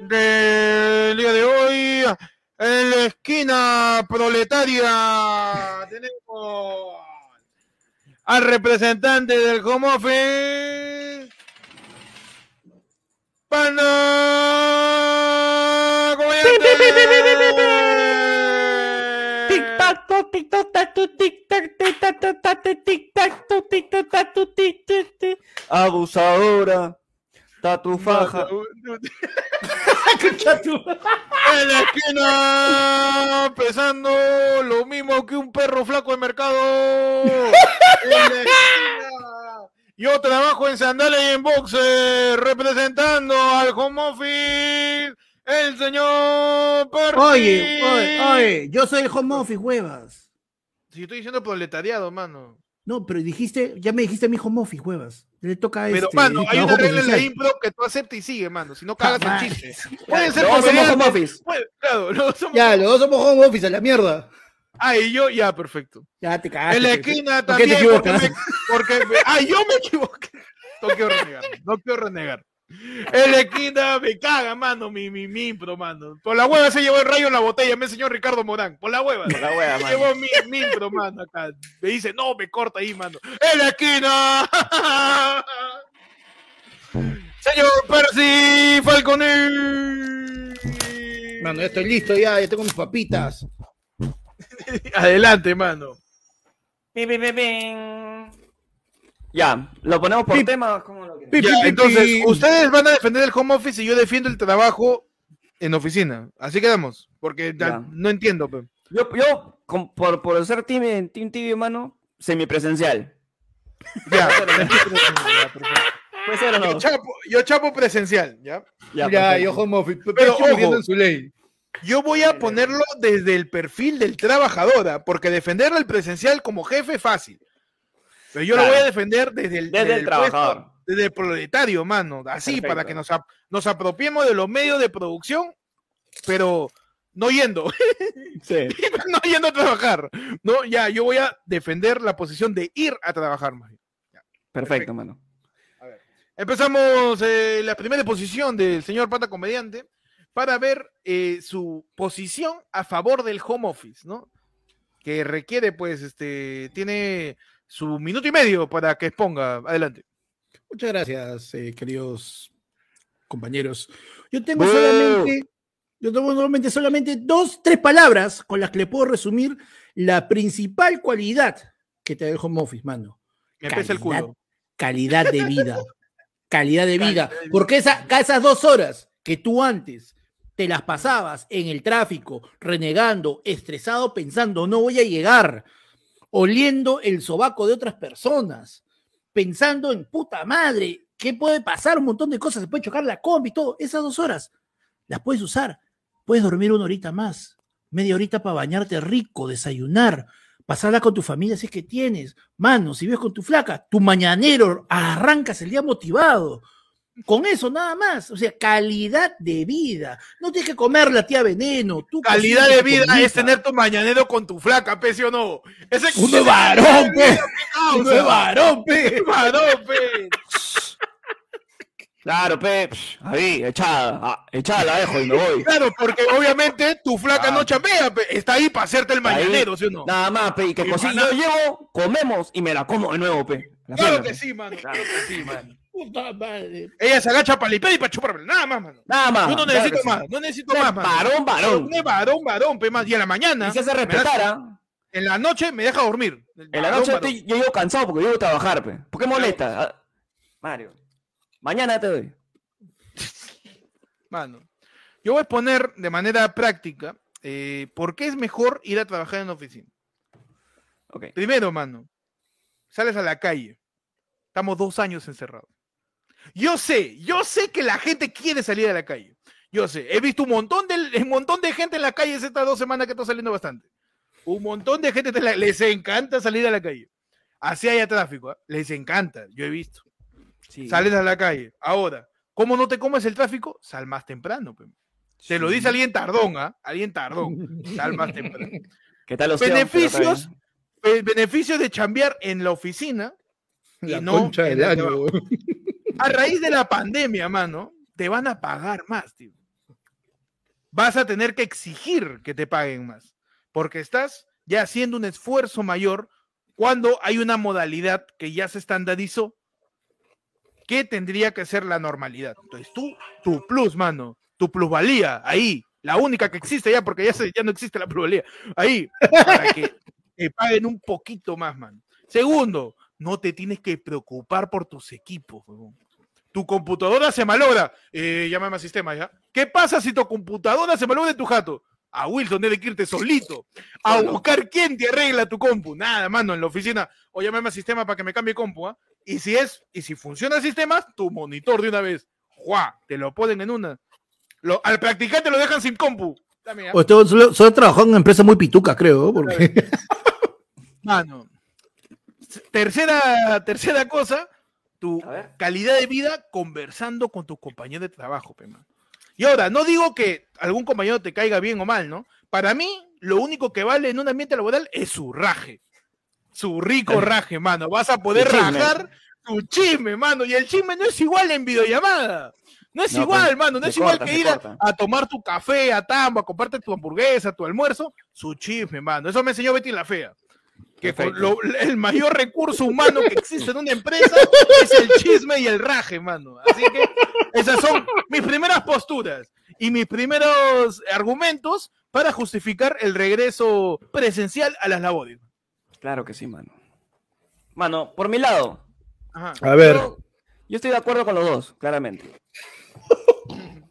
del día de hoy. En la esquina proletaria tenemos al representante del home office. Panda Abusadora. Tatu faja. <laughs> En la esquina, pesando lo mismo que un perro flaco de mercado. En la esquina. Yo trabajo en sandales y en boxer, representando al home office, el señor Perry. Oye, oye, oye, yo soy el home office, huevas. Si estoy diciendo proletariado, mano. No, pero dijiste, ya me dijiste a mi home office, huevas. Le toca a Pero, este, mano, hay una regla en la impro que tú aceptas y sigue, mano. Si no cagas Ah, el chiste. Pueden ser Los dos somos home office. puede- Claro, somos. Ya, los dos somos home office, a la mierda. Ah, y yo, ya, perfecto. Ya te cagaste. En la esquina ¿Por qué te también. Porque, equivocas? me- porque me- ah, yo me equivoqué. No quiero renegar. No quiero renegar. En la esquina me caga, mano, mi, mi, mi impro, mano. Por la hueva se llevó el rayo en la botella, me enseñó Ricardo Morán. Por la hueva. Por la hueva, Se mano. llevó mi, mi impro, mano, acá. Me dice, no, me corta ahí, mano. En la esquina. <laughs> Señor Percy Falconer. Mano, ya estoy listo, ya, ya tengo mis papitas. Adelante, mano. Pim, pim, pim. Ya, lo ponemos por Pip. tema. ¿Cómo lo quieres? Pip, Ya, pip, pip, entonces, ustedes van a defender el home office y yo defiendo el trabajo en oficina. Así quedamos. Porque ya Ya. no entiendo. Yo, yo con- por, por ser team, team tibio, mano, semipresencial. Ya. <laughs> ¿Puede ser o no? yo, chapo, yo chapo presencial, ¿ya? Ya, yo home office. pe- Pero, estoy muriendo ojo. en su ley. Yo voy a ponerlo desde el perfil del trabajador, porque defender al presencial como jefe es fácil. Pero yo lo Claro. voy a defender desde el, Desde el puesto, trabajador. desde el proletario, mano. Así, Perfecto. para que nos, ap- nos apropiemos de los medios de producción, pero no yendo. <laughs> Sí. no yendo a trabajar. No, ya, yo voy a defender la posición de ir a trabajar, más bien. Perfecto, mano. Empezamos eh, la primera posición del señor Pata Comediante para ver eh, su posición a favor del home office, ¿no? Que requiere, pues, este, tiene su minuto y medio para que exponga. Adelante. Muchas gracias, eh, queridos compañeros. Yo tengo ¡Bú! solamente, yo tengo solamente, solamente dos, tres palabras con las que le puedo resumir la principal cualidad que te el home office, mano. Me pesa el Calidad. culo. Calidad de vida. <laughs> Calidad de vida. Calidad de vida. Porque esa, esas dos horas que tú antes te las pasabas en el tráfico, renegando, estresado, pensando, no voy a llegar, oliendo el sobaco de otras personas, pensando en puta madre, ¿qué puede pasar? Un montón de cosas, se puede chocar la combi, todo. Esas dos horas las puedes usar. Puedes dormir una horita más, media horita para bañarte rico, desayunar, pasarla con tu familia si es que tienes. Mano, si ves con tu flaca, tu mañanero, arrancas el día motivado. Con eso nada más, o sea, calidad de vida. No tienes que comer la tía veneno. Tú Calidad de vida es tener tu mañanero con tu flaca, pese o no. Ese Uno es varón, pe. Uno es varón, pe. Varón, pe. Claro, pe. Ahí, echada. ah, echada la dejo y me voy. Claro, porque obviamente tu flaca Ah. no chambea, pe. está ahí para hacerte el Ahí, mañanero, ¿sí o no? Nada más, pe. Y que cocino. Yo llego, comemos y me la como de nuevo, pe. La Claro que pe. sí, mano. Claro que sí, mano. Puta madre. Ella se agacha para limpiar y para chuparme. Nada más, mano. Nada más. Yo no claro necesito sí. más, no necesito más, mano. varón, varón. Pero, varón, varón, pe, más. Y en la mañana, Y se hace respetar, ¿ah? en la noche me deja dormir. En la noche estoy, yo llego cansado porque yo llego a trabajar, pe. ¿Por qué molesta? Ah, Mario. Mañana te doy. Mano, yo voy a exponer de manera práctica eh, por qué es mejor ir a trabajar en oficina. Ok. Primero, mano, sales a la calle. Estamos dos años encerrados. Yo sé, yo sé que la gente quiere salir a la calle. Yo sé, he visto un montón de, un montón de gente en la calle estas dos semanas que está saliendo bastante. Un montón de gente, te la- les encanta salir a la calle. Así haya tráfico, ¿ah? les encanta, yo he visto. Sí. Sales a la calle. Ahora, ¿cómo no te comes el tráfico? Sal más temprano. pe. Te lo dice alguien tardón, ¿ah? Alguien tardón. Sal más temprano. <laughs> ¿Qué tal está Beneficios, beneficios de chambear en la oficina y no concha en del el año. A raíz de la pandemia, mano, te van a pagar más, tío. Vas a tener que exigir que te paguen más, porque estás ya haciendo un esfuerzo mayor cuando hay una modalidad que ya se estandarizó que tendría que ser la normalidad. Entonces tú, tu plus, mano, tu plusvalía, ahí, la única que existe ya, porque ya, se- ya no existe la plusvalía, ahí, para que te paguen un poquito más, mano. Segundo, no te tienes que preocupar por tus equipos. Tu computadora se malogra. Eh, llámame a sistema ya. ¿Qué pasa si tu computadora se malogra en tu jato? A Wilson debe que irte solito a buscar quién te arregla tu compu. Nada, mano, en la oficina. O llámame a sistema para que me cambie compu, ¿ah? Y si es, y si funciona el sistema, tu monitor de una vez. ¡Juá! Te lo ponen en una. Lo- al practicante lo dejan sin compu. Dame, ¿ah? O esto solo, solo he trabajado en una empresa muy pituca, creo, porque <laughs> Mano. Tercera, tercera cosa, tu calidad de vida conversando con tus compañeros de trabajo, pe, mano. Y ahora, no digo que algún compañero te caiga bien o mal, ¿no? Para mí, lo único que vale en un ambiente laboral es su raje. Su rico raje, mano. Vas a poder rajar tu chisme, mano. Y el chisme no es igual en videollamada. No es No, igual, pues, mano. No es igual corta, que ir a tomar tu café, a Tambo, a comprarte tu hamburguesa, tu almuerzo. Su chisme, mano. Eso me enseñó Betty la Fea. Que con Perfecto. lo- el mayor recurso humano que existe en una empresa es el chisme y el raje, mano. Así que esas son mis primeras posturas y mis primeros argumentos para justificar el regreso presencial a las labores. Claro que sí, mano. Mano, por mi lado, Ajá. A ver, yo, yo estoy de acuerdo con los dos, claramente. <laughs>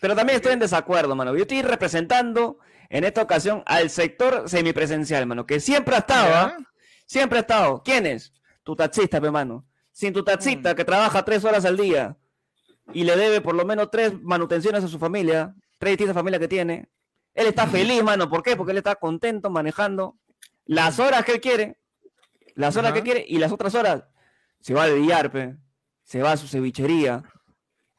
Pero también estoy en desacuerdo, mano. Yo estoy representando en esta ocasión al sector semipresencial, mano, que siempre ha estado, ¿ah? Siempre ha estado. ¿Quién es? Tu taxista, pe, mano. Sin tu Mm. taxista que trabaja tres horas al día y le debe por lo menos tres manutenciones a su familia, tres distintas familias que tiene. Él está feliz, mano. ¿Por qué? Porque él está contento manejando las horas que él quiere, las horas que quiere y las otras horas se va al billar, pe, se va a su cevichería.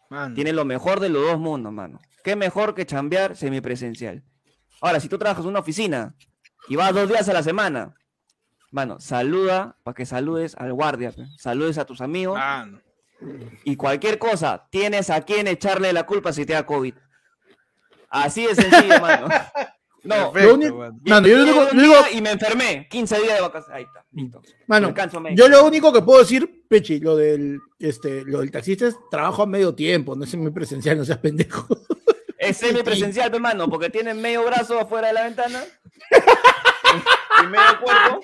Mano. Tiene lo mejor de los dos mundos, mano. ¿Qué mejor que chambear semipresencial? Ahora, si tú trabajas en una oficina y vas dos días a la semana, mano, saluda para que saludes al guardia, pe. saludes a tus amigos Mano. y cualquier cosa, tienes a quien echarle la culpa si te da COVID. Así de sencillo, <laughs> mano. No, Perfecto, único- mano, yo yo digo- y me enfermé. 15 días de vacaciones. Ahí está, listo. mano, yo lo único que puedo decir, Pechi, lo del, este, lo del taxista es trabajo a medio tiempo, no es muy presencial, no seas pendejo. <laughs> Es semipresencial, hermano, porque tienen medio brazo afuera de la ventana. <laughs> y medio cuerpo.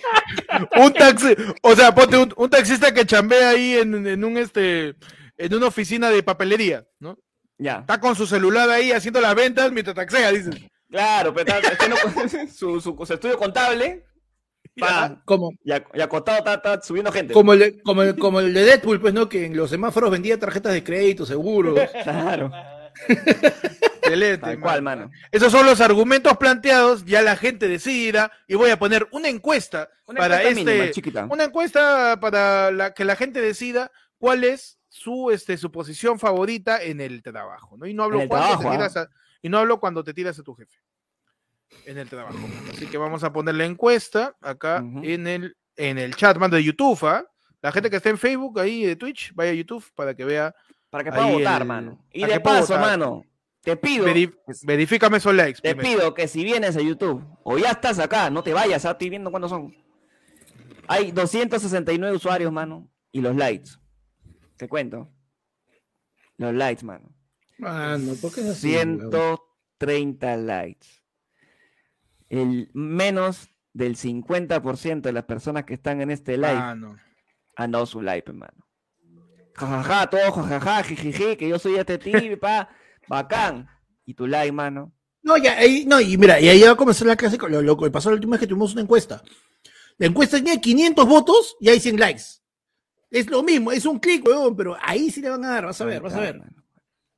Un taxi, o sea, ponte un, un taxista que chambea ahí en, en un este en una oficina de papelería, ¿no? Ya. Está con su celular ahí haciendo las ventas mientras taxea, dices. Claro, pero está, está en <laughs> su, su, su estudio contable. pa, Como, y, ac- y acostado está, está subiendo gente. como, el, de- como, el, como el de Deadpool, pues, ¿no? Que en los semáforos vendía tarjetas de crédito, seguros. <laughs> Claro. Excelente, Tal cual, mano. Esos son los argumentos planteados, ya la gente decidirá y voy a poner una encuesta Una para encuesta este mínima, chiquita. una encuesta para la, que la gente decida cuál es su este su posición favorita en el trabajo, ¿no? Y no hablo cuando trabajo, te ¿ah? tiras a- y no hablo cuando te tiras a tu jefe. En el trabajo. Así que vamos a poner la encuesta acá en el en el chat, mando de YouTube, ¿ah? La gente que está en Facebook ahí de Twitch, vaya a YouTube para que vea. Para que pueda votar, el- mano. Y de paso, votar. mano, te pido, Verif- verifícame esos likes. te primero. pido que si vienes a YouTube o ya estás acá, no te vayas, ah, estoy viendo cuántos son. Hay 269 usuarios, mano, y los likes. Te cuento. Los likes, mano. Mano, ¿por qué es así? weón? 130 likes. El menos del 50% de las personas que están en este live Ah, no. han dado su like, hermano. jajaja, todo jajaja, jijiji, que yo soy este <laughs> tibio, pa, bacán. Y tu like, mano. No, ya, ahí, no, y mira, y ahí va a comenzar la clase. Lo, lo que pasó la última vez que tuvimos una encuesta. La encuesta tenía 500 votos y hay 100 likes. Es lo mismo, es un clic, weón, pero ahí sí le van a dar, vas a ver, vas a ver.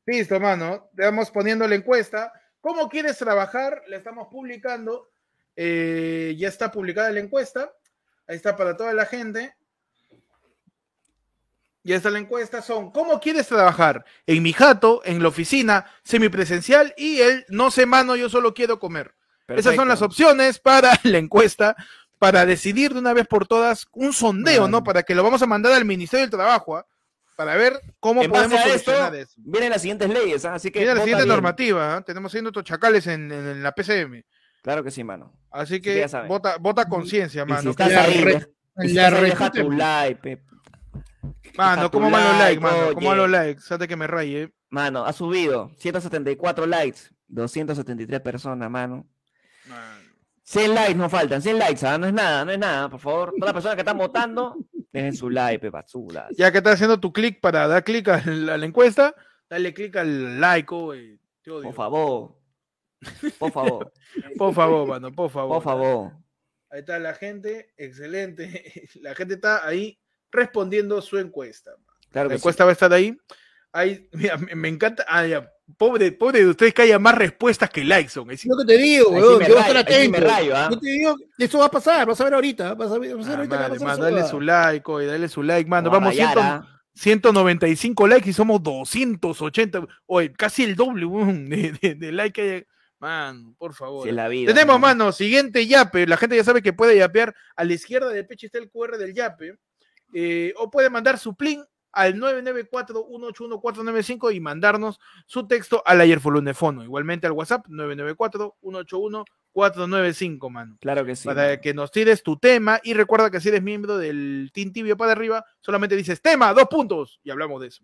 Listo, mano. Le vamos poniendo la encuesta. ¿Cómo quieres trabajar? La estamos publicando. Eh, ya está publicada la encuesta. Ahí está para toda la gente. Ya está la encuesta. Son, ¿cómo quieres trabajar? En mi jato, en la oficina, semipresencial y el no sé, mano, yo solo quiero comer. Esas son las opciones para <laughs> la encuesta, para decidir de una vez por todas un sondeo, ¿no? Para que lo vamos a mandar al Ministerio del Trabajo, ¿ah? Para ver cómo En base podemos a esto, eso. vienen las siguientes leyes, ¿ah? así que. Mira la siguiente bien. normativa, ¿ah? tenemos siendo estos chacales en, en- en la PCM. Claro que sí, mano. Así que vota, vota conciencia, Y si mano. estás ahí, re- y si la estás ahí, deja repute- tu like, pe. Mano, ¿cómo van los like, likes, mano? ¿Cómo van los likes? Sate que me raye. eh. Mano, ha subido 174 likes, 273 personas, mano. 100 likes no faltan, 100 likes, ¿ah? no es nada, no es nada, por favor. Todas las personas que están votando, dejen su like, pe, basura. Ya que estás haciendo tu clic para dar clic a la, encuesta, dale clic al like, güey. Te odio. Por favor. Por favor, <laughs> Por favor, mano, por favor. por favor. Ahí está la gente, excelente. <laughs> La gente está ahí respondiendo su encuesta. Claro La sí. encuesta va a estar ahí. Ahí, mira, me, me encanta. Ah, ya. Pobre, pobre de ustedes que haya más respuestas que likes son. Es lo que te digo, sí weón. Yo voy a estar rayo, sí rayo, ¿ah? Yo te digo, eso va a pasar, vas a ver ahorita. Vas a ver, vas a ver Ah, ahorita. qué va a madre, pasar esa dale su like, oye, dale su like, mano. Vamos a Vamos, rayar, 100 ¿ah? 195 likes y somos 280. Oye, casi el doble de, de, de like que hay. Man, por favor. Es la vida. Tenemos, mano. mano, siguiente yape. La gente ya sabe que puede yapear. A la izquierda del pecho está el QR del yape. Eh, o puede mandar su plin al 994-181-495 y mandarnos su texto al ayer Fono. Igualmente al WhatsApp 994-181-495, mano. Claro que sí. para que nos tires tu tema. Y recuerda que si eres miembro del Team Tibio para arriba, solamente dices tema, dos puntos. Y hablamos de eso.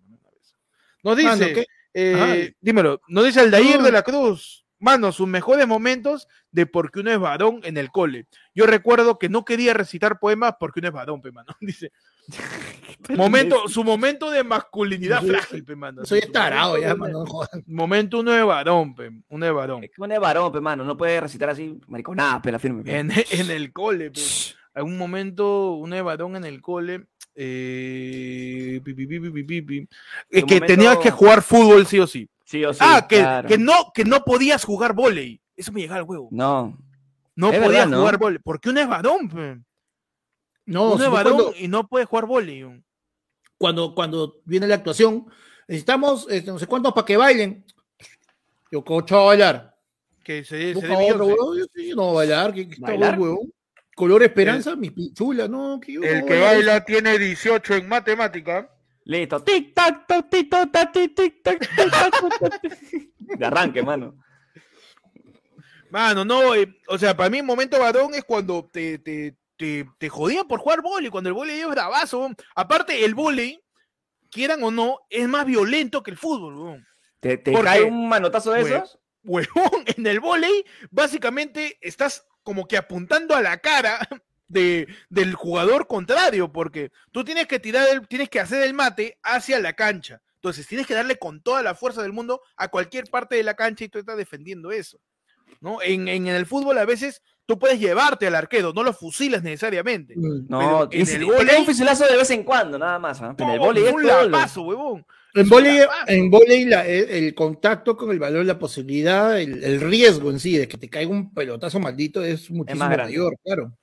Nos dice, eh, dímelo, nos dice Aldair No. de la Cruz. Mano, sus mejores momentos de porque uno es varón en el cole. Yo recuerdo que no quería recitar poemas porque uno es varón, pe, mano. <laughs> Dice, <laughs> momento, su momento de masculinidad Soy- frágil, pe, mano. Soy tarado momento ya, de- mano. Momento uno de varón, pe, uno de varón. Es que uno es varón, pe, mano. No puede recitar así, mariconada, pe, la firme. pe. En, en el cole, pe. algún momento uno de varón en el cole eh, pi, pi, pi, pi, pi, pi, pi, eh, que momento- tenía que jugar fútbol sí o sí. Sí o sí. ah, que, claro. que no que no podías jugar volei. Eso me llegaba al huevo. No. No Es podías verdad, ¿no? jugar volei. Porque uno es varón, pe. No, uno si es no, varón cuando, y no puede jugar volei. cuando, cuando viene la actuación, necesitamos este, no sé cuántos para que bailen. Yo, cocho, a bailar. Que se, se otro, huevón. Yo sí, no, a bailar. ¿Qué, qué está ¿Bailar? buen huevón? Color Esperanza, mi pichula, no. Que yo no El voy que a bailar. baila tiene 18 en matemática. Listo. Tic tac toc, tic tac, tic tic tac, tic tac. De arranque, mano. Mano, no, eh, o sea, para mí un momento varón es cuando te, te, te, te jodían por jugar vóley, cuando el vóley es bravazo. Aparte, el vóley, quieran o no, es más violento que el fútbol, weón. ¿Te, te ¿Por cae un manotazo de esos? <laughs> En el vóley, básicamente estás como que apuntando a la cara de, del jugador contrario, porque tú tienes que tirar, el, tienes que hacer el mate hacia la cancha. Entonces tienes que darle con toda la fuerza del mundo a cualquier parte de la cancha y tú estás defendiendo eso. ¿no? En, en el fútbol a veces tú puedes llevarte al arquero, no lo fusilas necesariamente. Mm. No, en el vóley- un fusilazo de vez en cuando, nada más. Pero en el vóley es un lapazo, huevón. En Es volei, en volei la- el, el contacto con el balón, la posibilidad, el, el riesgo en sí de que te caiga un pelotazo maldito es muchísimo grande. mayor, claro.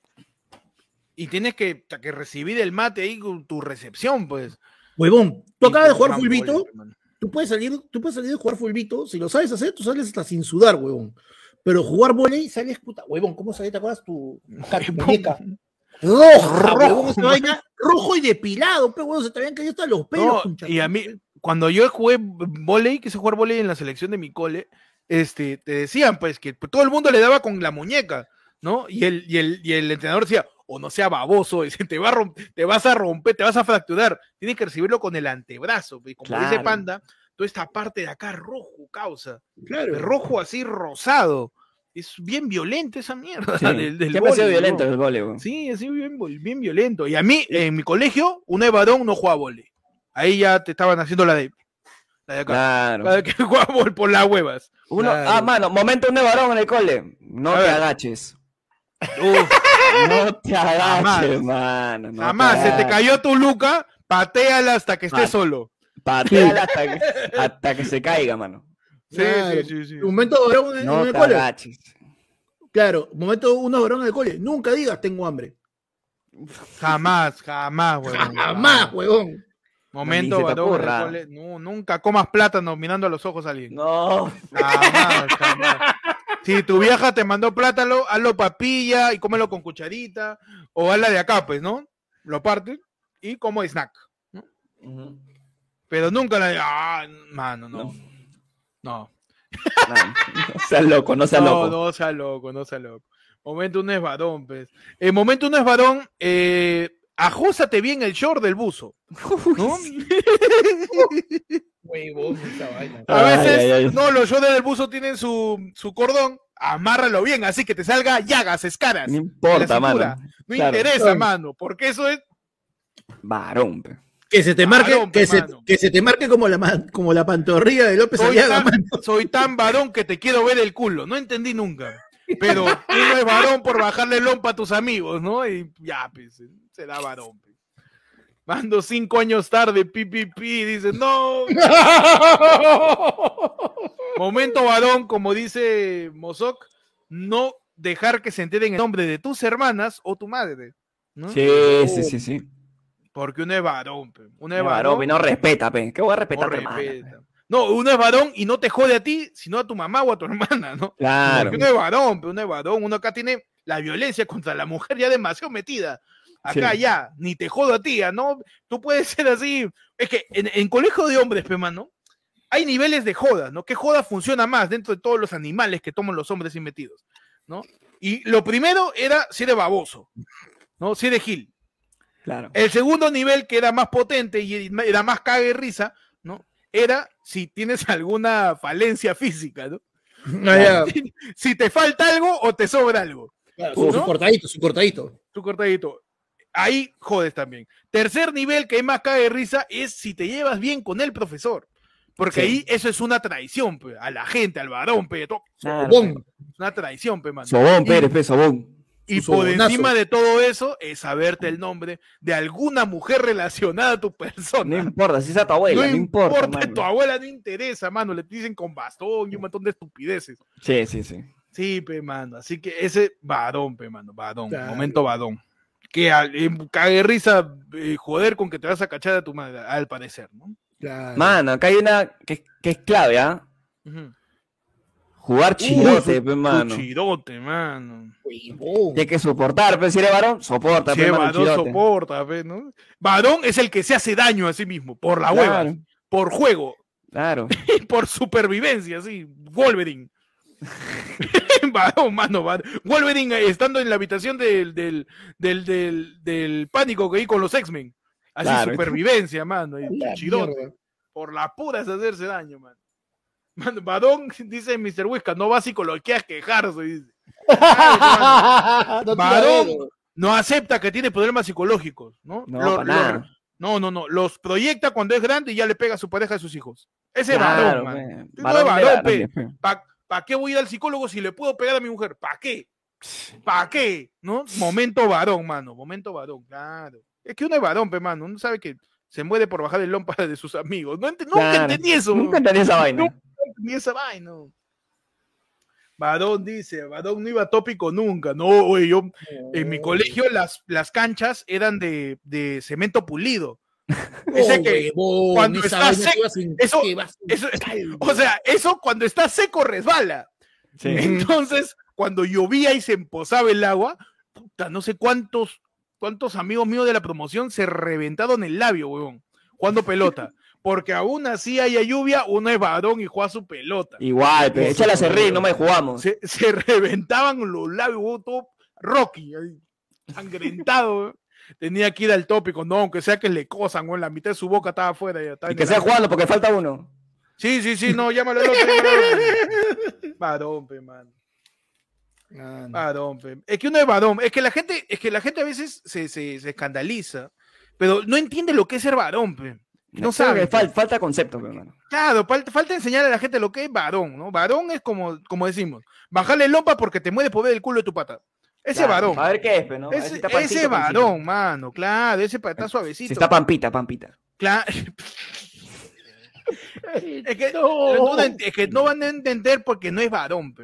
Y tienes que, que recibir el mate ahí con tu recepción, pues. Huevón, tú acabas de jugar hermano. tú puedes salir, tú puedes salir de jugar fulbito, si lo sabes hacer, tú sales hasta sin sudar, huevón. Pero jugar volei sales puta, huevón, ¿cómo salís? ¿Te acuerdas tu, <laughs> tu muñeca? Rojo, man. vaina, rojo y depilado, pero huevón, se te habían caído hasta los pelos. No, y a mí, cuando yo jugué volei, quise jugar volei en la selección de mi cole, este, te decían pues que todo el mundo le daba con la muñeca, ¿no? Y el, y el, y el entrenador decía, o no sea baboso, <laughs> dice, te, va a romp- te vas a romper, te vas a fracturar, tienes que recibirlo con el antebrazo, y como dice Claro. Panda, toda esta parte de acá rojo, causa, Claro. rojo así rosado, es bien violento esa mierda <laughs> Sí. del, del Siempre ha sido violento ¿no? el weón. Sí, así bien, bien violento. Y a mí, en mi colegio, uno de varón no juega volei. ahí ya te estaban haciendo la de, la de acá. Claro. La de que <laughs> jugamos por las huevas. Uno, Claro. Ah, mano, momento un varón en el cole. No A te ver. agaches. Uf, <laughs> No te agaches, Jamás. mano. no jamás se te agaches. cayó tu luca, pateala hasta que estés Ah. solo. Pateala hasta que, hasta que se caiga, mano. Sí, Claro. sí, sí, sí. Momento varón en, No en el te cole. agaches. Claro, momento uno varón en el cole. Nunca digas tengo hambre. Jamás, jamás, huevón. Jamás, huevón. Momento, varón, en el cole. No, nunca comas plátano mirando a los ojos a alguien. No. Jamás, jamás. Si tu vieja te mandó plátano, hazlo papilla y cómelo con cucharita. O hazla de acá, pues, ¿no? Lo partes y como snack. Ujú. Pero nunca la. Ah, mano, no. No. No. No, no seas loco, no seas No, loco. no sea loco, no sea loco. Momento uno es varón, pues. El momento uno es varón, eh, ajósate bien el short del buzo. ¿no? <laughs> Huevón, esa vaina. A Ay, veces, ay, ay. no, los shorts del buzo tienen su, su cordón, amárralo bien, así que te salga llagas, escaras. No importa, mano. No Claro. interesa, mano, porque eso es. Varón, pe. Que se te marque, Varón, que se, que se te marque como la, como la pantorrilla de López Soy Aliaga, tan, soy tan varón que te quiero ver el culo. No entendí nunca. Pero uno es varón por bajarle lompa a tus amigos, ¿no? Y ya, pues, se da varón. pues. Mando cinco años tarde, pi, dice, no. <laughs> Momento varón, como dice Mosok, no dejar que se enteren el nombre de tus hermanas o tu madre. ¿no? Sí, sí, sí, sí. Porque uno es varón, pe. uno es No, varón. pe, no respeta, pe. ¿Qué voy a no respetar, tu hermana, respeta. pe? No, uno es varón y no te jode a ti, sino a tu mamá o a tu <laughs> hermana, ¿no? Claro. Porque uno es varón, pero uno es varón. Uno acá tiene la violencia contra la mujer ya demasiado metida. Acá Sí. ya, ni te jodo a ti, ¿ya, ¿no? Tú puedes ser así. Es que en, en colegio de hombres, pe, mano, hay niveles de joda, ¿no? ¿Qué joda funciona más dentro de todos los animales que toman los hombres y metidos, ¿no? Y lo primero era si eres baboso, ¿no? Si eres gil. Claro. El segundo nivel, que era más potente y era más cague y risa, ¿no? Era si tienes alguna falencia física, ¿no? <laughs> Ah, ya. Si te falta algo o te sobra algo. Claro, su, su cortadito, su cortadito. Tu cortadito. Ahí jodes también. Tercer nivel, que es más cague de risa, es si te llevas bien con el profesor. Porque Sí. ahí eso es una traición, pe, a la gente, al varón, pe, to- Claro, una traición, pe, mano. Sobón, Pérez, pe, sobón. Y por sobonazo. encima de todo eso es saberte el nombre de alguna mujer relacionada a tu No persona. importa, si es a tu abuela, no, importa, mano. tu abuela no interesa, mano. Le dicen con bastón y un montón de estupideces. Sí, sí, sí. Sí, pe, mano. Así que ese varón, pe, mano. Varón. Claro. Momento varón. Que al- eh, cague risa, eh, joder con que te vas a cachar a tu madre, al parecer, ¿no? Claro. Mano, acá hay una que, que es clave, ¿ah? Ujú. Jugar chirote, Uy, pe, mano. chirote, mano. Tienes que soportar, pero si eres varón, soporta, Si pe, es mano, varón, chirote. soporta, pe, ¿no? Varón es el que se hace daño a sí mismo, por la hueva, por juego, claro. <laughs> por supervivencia, sí. Wolverine. <laughs> varón, mano, varón. Wolverine eh, estando en la habitación del, del, del, del, del pánico que hay con los X-Men. Así, Claro. supervivencia, mano. y La chirote. mierda. Por las puras hacerse daño, mano. Varón, <laughs> dice Mr. Whiskas, no va a psicología a quejarse. dice. <laughs> No Varón. tiradero. No acepta que tiene problemas psicológicos, ¿no? No, Lo- para lo- nada. no, no, no. Los proyecta cuando es grande y ya le pega a su pareja y a sus hijos. Ese Claro, varón, man. Tú no pe. ¿Para qué voy a ir al psicólogo si le puedo pegar a mi mujer? ¿Para qué? ¿Para qué? ¿No? Momento varón, mano. Momento varón, claro. Es que uno es varón, pe, mano. Uno sabe que se muere por bajar el lompa de sus amigos. No ent- Nunca entendí eso. Nunca entendí esa vaina. Nunca entendí esa vaina. Varón dice, varón no iba a tópico nunca. No, oye, yo en mi colegio las, las canchas eran de, de cemento pulido. <laughs> Ese Oh, que huevón, cuando está seco- eso-. O sea, eso cuando está seco resbala. Sí. Entonces, cuando llovía y se emposaba el agua, puta, no sé cuántos, cuántos amigos míos de la promoción se reventaron el labio, huevón, jugando pelota. Porque aún así haya lluvia, uno es varón y juega su pelota. Igual, pe. Échala a serrín, no me jugamos. Se, se <laughs> reventaban los labios, todo Rocky, sangrentado. Tenía que ir al tópico, no, aunque sea que le cosan, huevón, la mitad de su boca estaba afuera. ya estaba Y en que el sea jugando porque falta uno. Sí, sí, sí, no, llámalo al otro. <laughs> Varón, pe. Ah, no. Varón, pe. Es que uno es varón. Es que la gente, es que la gente a veces se, se- se escandaliza, pero no entiende lo que es ser varón, pe. No que fal- falta concepto, pe, mano. Claro, falta, falta enseñar a la gente lo que es varón, ¿no? Varón es como, como decimos, bajarle lompa porque te mueves por ver el culo de tu pata. Ese Claro, varón. A ver qué es, pe, ¿no? A ver si Ese, pancito, ese pancito. varón, mano, claro, ese está suavecito. Si está pampita, pampita. Claro. <laughs> es, que, no. es que no van a entender porque no es varón, pe.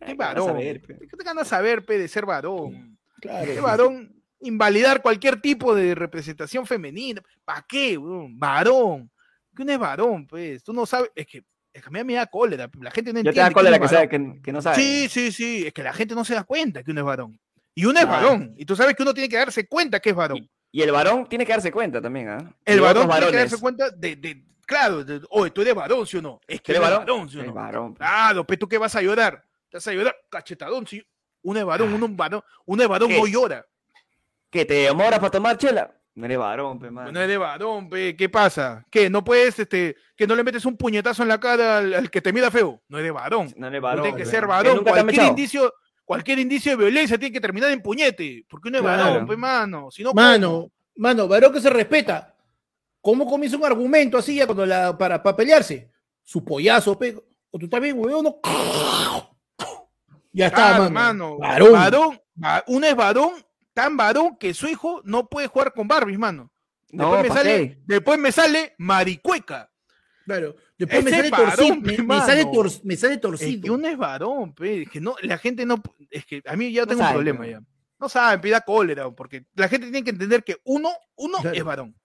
Ay, Es a varón. ¿Qué te ganas saber, pe, de ser varón? Claro. Es varón, invalidar cualquier tipo de representación femenina. ¿Para qué, weón? Varón. ¿Qué no es varón, pues? Tú no sabes. Es que, es que a mí me da cólera. La gente no entiende. te da cólera uno que, es sabe, que, que no sabe. Sí, sí, sí. Es que la gente no se da cuenta que uno es varón. Y uno es varón. Y tú sabes que uno tiene que darse cuenta que es varón. Y el varón tiene que darse cuenta también, ¿ah? El Y varón tiene que darse cuenta de. de- claro, de, oye, tú eres varón, ¿sí o no? Es que ¿Eres varón? varón, ¿sí o Es no? varón. Claro, pero tú qué vas a llorar. Te vas a llorar, cachetadón, sí. Uno es varón, uno es varón, uno es varón, ¿Qué? no llora. ¿Que te demoras para tomar chela? No eres varón, pe, mano. No eres varón, pe, ¿qué pasa? ¿Qué? ¿No puedes, este, que no le metes un puñetazo en la cara al, al que te mira feo? No eres varón. No eres varón. tienes que ser ¿Que varón. Cualquier indicio, cualquier indicio de violencia tiene que terminar en puñete. Porque uno es Claro. varón, pe, mano. Si no, Mano, mano, varón que se respeta. ¿Cómo comienza un argumento así ya cuando la, para, para pelearse? Su pollazo, pe. O tú también, weón, no. Ya está, Claro, mano. mano. Varón. Varón, va- uno es varón, tan varón que su hijo no puede jugar con Barbies, mano. No, Después, me ¿pa' sale, después me sale maricueca. Claro. Después me sale, varón, torcido, me, sale mano. tor- me sale Es que torcido. uno es varón, pe. Es que no, la gente no. Es que a mí ya No tengo un sabe, problema pe. ya. No saben, pida cólera, porque la gente tiene que entender que uno, uno Claro. es varón.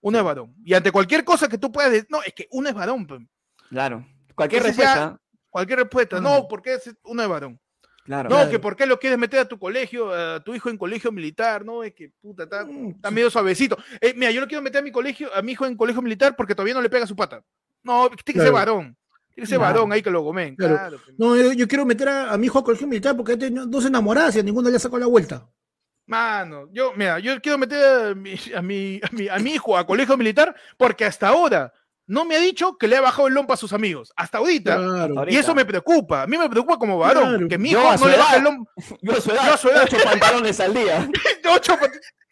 Uno es varón. Y ante cualquier cosa que tú puedas decir, no, es que uno es varón, pe. Claro. Cualquier Entonces ya- respuesta. Cualquier respuesta, no, porque es, uno es varón. Claro. No, Claro. que por qué lo quieres meter a tu colegio, a tu hijo en colegio militar, no, es que puta, está, Mm, está medio suavecito. Eh, mira, yo lo quiero meter a mi colegio, a mi hijo en colegio militar porque todavía no le pega su pata. No, tiene que ser varón. Tiene que ser varón ahí que lo comen. Claro. Claro. pe. No, yo, yo quiero meter a, a mi hijo a colegio militar porque ha tenido dos enamoradas y a ninguno le sacó la vuelta. Mano, yo, mira, yo quiero meter a mi, a mi, a mi, a mi hijo a colegio militar porque hasta ahora no me ha dicho que le ha bajado el lompa a sus amigos. Hasta ahorita. Claro. Ahorita. Y eso me preocupa. A mí me preocupa como varón. Claro. Que mi Yo hijo a su no le baje edad. el lompa. <laughs> Yo a su edad, Yo a su edad. ocho pantalones al día. <laughs> Ocho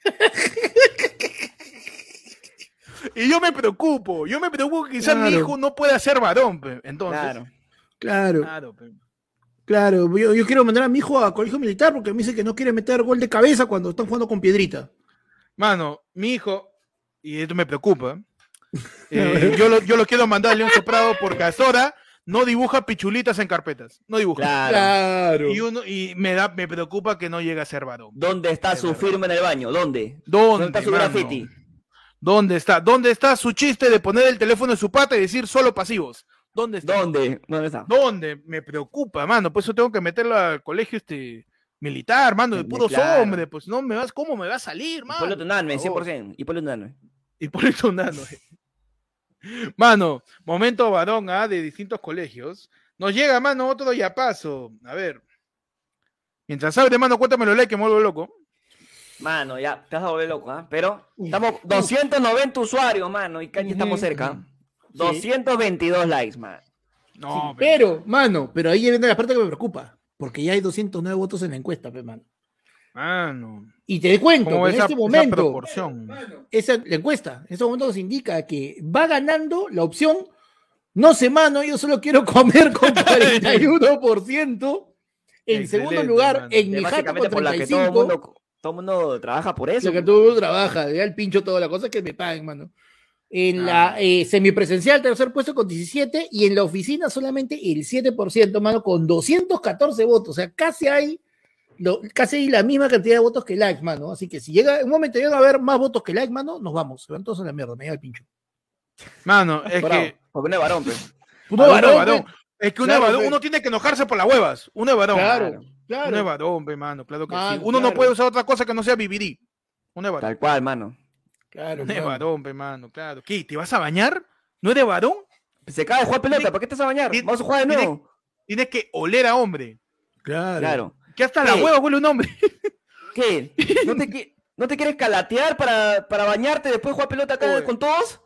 <laughs> y yo me preocupo. Yo me preocupo que quizás mi hijo no pueda ser varón. pe. Entonces. Claro. Claro, Claro, pe. claro. Yo, yo quiero mandar a mi hijo a colegio militar porque me dice que no quiere meter gol de cabeza cuando están jugando con piedrita. Mano, mi hijo, y esto me preocupa, <laughs> eh, yo, lo, yo lo quiero mandar a León Soprado porque hasta ahora no dibuja pichulitas en carpetas. No dibuja. Claro. Y, uno, y me, da, me preocupa que no llegue a ser varón. ¿Dónde está Es su verdad. firma en el baño? ¿Dónde? ¿Dónde, ¿Dónde está su mano? graffiti? ¿Dónde está? ¿Dónde está su chiste de poner el teléfono en su pata y decir solo pasivos? ¿Dónde está? ¿Dónde? ¿Dónde está? ¿Dónde? Me preocupa, mano. Por eso tengo que meterlo al colegio este militar, mano, de puros claro. hombres. Pues no me vas, ¿cómo me va a salir, mano? Hipólito favor. 100%. Hipólito Unanue. Hipólito Unanue. Mano, momento varón ¿ah? de distintos colegios. Nos llega, mano, otro yapazo. A ver. Mientras abre, mano, cuéntame los likes que me vuelvo loco. Mano, ya, te vas a volver loco, ¿ah? Pero estamos 290 usuarios, mano, y casi estamos cerca. ujú. 222 likes, man. No, Pero, mano, pero ahí viene la parte que me preocupa. Porque ya hay 209 votos en la encuesta, pe, mano. Mano. Y te cuento, ¿Cómo en esa, este momento, esa, la encuesta, en este momento nos indica que va ganando la opción, no sé, mano, yo solo quiero <laughs> comer con <laughs> 41%. En segundo lugar, en mi jato con por la que todo el 35%. mundo, todo el mundo trabaja por eso. Lo que todo el mundo trabaja, ya el pincho toda la cosa que me paguen, mano. En Ah. la eh, semipresencial, tercer puesto con 17, y en la oficina solamente el 7%, mano, con 214 votos. O sea, casi hay, lo- casi la misma cantidad de votos que likes, mano. Así que si llega, en un momento llega a haber más votos que likes, mano, nos vamos. Se van todos a la mierda, me llega el pincho. Mano, es Bravo, que. Porque no es varón, pues. Uno uno varón, es varón. pe. Es que uno, Claro, es varón, pe. uno tiene que enojarse por las huevas. Uno es varón. Claro, Claro. Uno es varón, pe, mano, claro que sí. Uno no puede usar otra cosa que no sea vivirí. Uno es varón. Tal cual, mano. Claro, Uno es mano. varón, pe, mano, claro. ¿Qué? ¿Te vas a bañar? ¿No eres varón? Se acaba de jugar pelota, ¿para qué te vas a bañar? Vamos a jugar de nuevo. Tienes que oler a hombre. Claro. Claro. Que hasta la ¿Qué? hueva huele un hombre. <laughs> ¿Qué? ¿No te, ¿No te quieres calatear para, para bañarte después de jugar pelota acá Oye. con todos?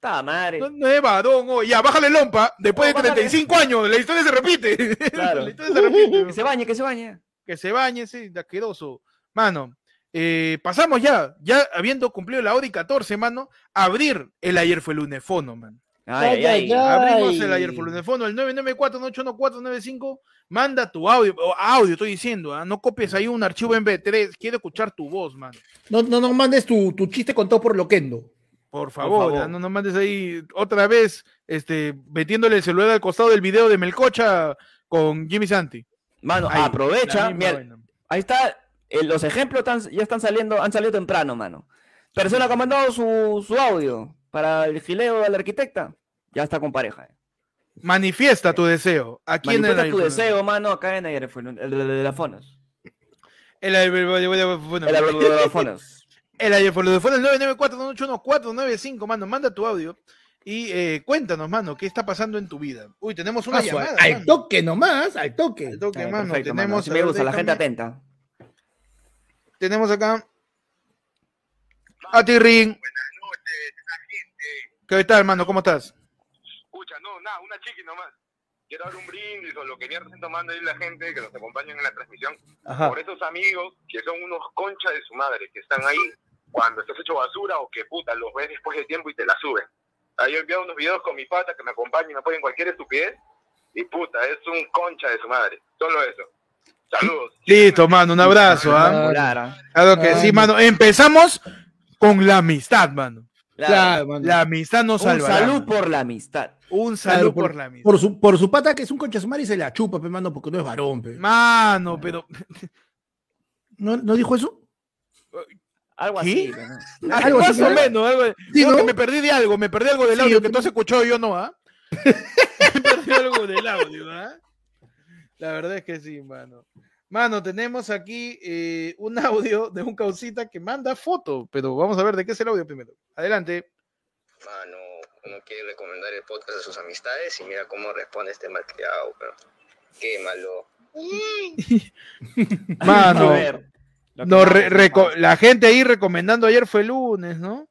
¡Ta madre! No, no es varón. oh, Ya, bájale lompa. Después No, de bájale. 35 años, la historia se repite. <laughs> Claro. la historia se repite. Que se bañe, que se bañe. que se bañe, sí, de asqueroso. Mano, eh, pasamos ya, ya habiendo cumplido la hora y 14, mano, abrir el ayer fue lunes fono, man. Ay, ay, ay. Abrimos el ayer fue lunes fono, el 994-81495. Manda tu audio, audio, estoy diciendo, ¿ah? no copies ahí un archivo en B3, quiero escuchar tu voz, man. No, no, no mandes tu, tu chiste contado por Loquendo. Por favor, favor. ¿ah? no nos mandes ahí otra vez, este, metiéndole el celular al costado del video de Melcocha con Jimmy Santi. Mano, Ahí, aprovecha. mira, ahí está. eh, los ejemplos tan- ya están saliendo, han salido temprano, mano. Persona que ha mandado su, su audio para el gileo de la arquitecta, ya está con pareja. eh. Manifiesta tu deseo. Aquí en el Manifiesta tu iPhone. deseo, mano, acá en fue el de, fonos. El fue El de- de las fonos. El ayer fue el 994-81495, <laughs> mano. Manda tu audio y eh, cuéntanos, mano, qué está pasando en tu vida. Uy, tenemos una Paso, llamada. al mano. toque nomás, al toque. Al toque, Ay, mano. perfecto, tenemos, a me gusta, la gente atenta. Tenemos acá a ti, Ring. ¿Qué tal, mano? ¿Cómo estás? No, nada, una chiqui nomás. Quiero dar un brindis o lo que mierda estén tomando ahí la gente que nos acompañan en la transmisión. Ajá. Por esos amigos que son unos conchas de su madre, que están ahí cuando estás hecho basura o que puta, los ves después de tiempo y te la suben. Ahí he enviado unos videos con mi pata que me acompañan y me apoyan cualquier estupidez. Y puta, es un concha de su madre. Solo eso. Saludos. Listo, mano. Un abrazo, ¿ah? ¿ah? Claro que sí, mano. Empezamos con la amistad, mano. Claro, mano. La amistad nos Un salvará. salud por la amistad. Un Claro, salud por, la amistad. Por su, por su pata que es un concha sumar y se la chupa, pe, mano, porque no es varón, pe. Mano, pero. <laughs> ¿No, ¿No dijo eso? Algo ¿Qué? así. ¿no? <laughs> Algo más así, o ¿no? menos. Algo... Sí, ¿no? que me perdí de algo, me perdí algo del Sí, audio que tú has escuchado y yo no, ¿ah? <laughs> me perdí algo del audio, ¿ah? La verdad es que sí, mano. Mano, tenemos aquí eh, un audio de un causita que manda foto, pero vamos a ver de qué es el audio primero. Adelante. Mano, uno quiere recomendar el podcast a sus amistades y mira cómo responde este malcriado, pero qué malo. <laughs> Mano, no, re- la gente ahí recomendando ayer fue lunes, ¿no?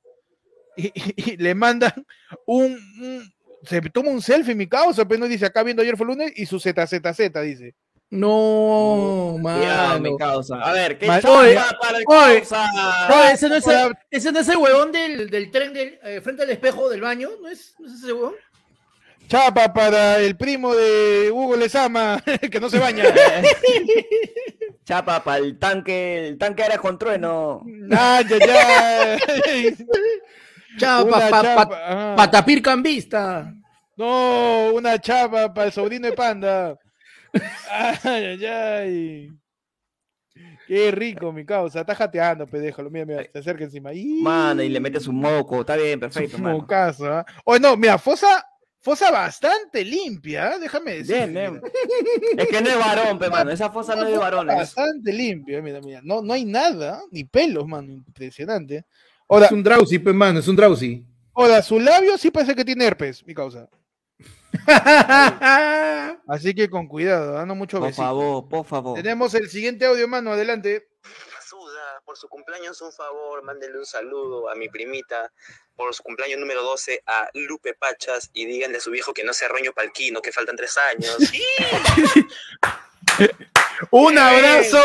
Y, y- y le mandan un, un- Se toma un selfie, mi causa, pero no dice acá viendo ayer fue lunes y su ZZZ, dice. No, Ya, mi mano. causa. A ver, ¿qué Mal- Oye, para el oye? No, ese no es el, ese no es el huevón del, del tren del, eh, frente al espejo del baño, ¿no es, no es ese huevón? Chapa para el primo de Hugo Lezama, <laughs> que no se baña. <laughs> Chapa para el tanque, el tanque era con trueno. Ay, ay, ay. Chapa, Una pa, pa- patapir cambista. No, una chapa para el sobrino de Panda. Ay, ay, ay. Qué rico, mi causa. Está jateando, pe, déjalo. Mira, mira, se acerca encima. Mano, y le metes un moco. Está bien, perfecto, mano. mocazo, ¿ah? Oye, no, mira, fosa, fosa bastante limpia, ¿ah? déjame decir. Bien, bien. Es que no es varón, pe, mano. Esa fosa no es de varones. Bastante limpia, mira, mira. No, no hay nada, ni pelos, mano. Impresionante. Ahora, Es un drowsy, pues, mano, es un drowsy. ahora, su labio sí parece que tiene herpes, mi causa. <laughs> Así que con cuidado, dando mucho Por besito. favor, por favor. Tenemos el siguiente audio, mano, adelante. Por su cumpleaños un favor, mándele un saludo a mi primita por su cumpleaños número 12 a Lupe Pachas y díganle a su viejo que no sea roño palquino, que faltan tres años. <laughs> <laughs> Un abrazo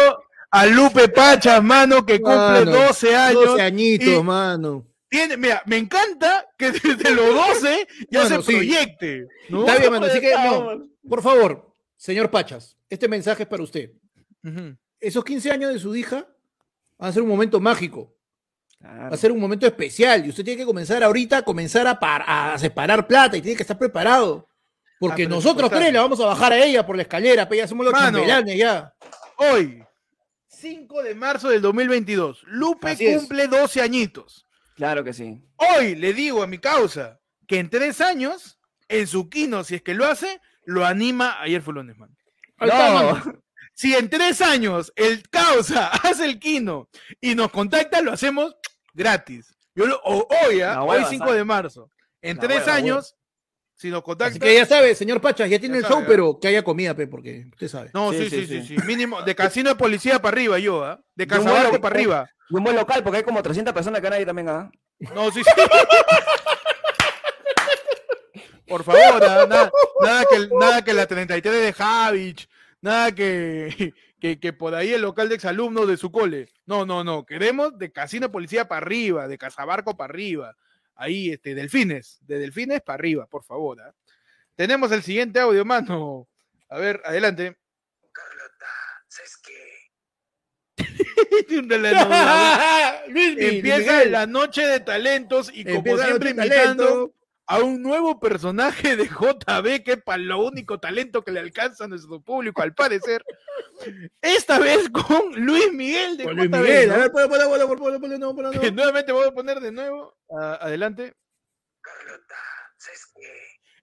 a Lupe Pachas, mano, que cumple Mano, 12 años. 12 añitos, y- mano. Tiene, mira, me encanta que <laughs> desde los 12 ya Bueno, se sí. proyecte. ¿no? Está bien, mano, así que no. Por favor, señor Pachas, este mensaje es para usted. Esos 15 años de su hija van a ser un momento mágico, Claro. va a ser un momento especial y usted tiene que comenzar ahorita a comenzar a, par- a separar plata y tiene que estar preparado. Porque Ah, nosotros tres le vamos a bajar a ella por la escalera, pero ya somos los chambelanes ya. Hoy, 5 de marzo del 2022, Lupe Así es. cumple 12 añitos. Claro que sí. Hoy le digo a mi causa que en tres años, en su kino, si es que lo hace, lo anima. Ayer fue lunes, man. Está. No, Si en tres años el causa <laughs> hace el kino y nos contacta, lo hacemos gratis. Yo lo, o- hoy, ¿ah? Hoy hueva, 5 ¿sabes? de marzo. En La tres hueva, años, si nos contacta. Así que ya sabe, señor Pachas, ya tiene Ya el sabe, show, ¿ah? pero que haya comida, pe, porque usted sabe. No, sí Sí, sí, sí, sí, sí. sí, Mínimo, de casino de policía para arriba yo, ¿ah? De que- para arriba. y un buen local porque hay como 300 personas que nadie también ¿ah? No, sí, sí. Por favor, ¿ah? nada, nada que, nada que la 33 de Javich, nada que, que, que por ahí el local de exalumnos de su cole. No, no, no. Queremos de Casino Policía para arriba, de Casabarco para arriba. Ahí, este, Delfines. De Delfines para arriba, por favor. ¿ah? Tenemos el siguiente audio, mano. A ver, adelante. <laughs> Un telenovela. <laughs> Luismi, Empieza la noche de talentos y como Empieza siempre invitando talento. A un nuevo personaje de JB que es para lo único talento que le alcanza a nuestro público al parecer. Esta vez con Luis Miguel de Con Luis JB. Miguel, ¿no? a ver, ponle, no, ponle, no. Que nuevamente voy a poner de nuevo. Adelante.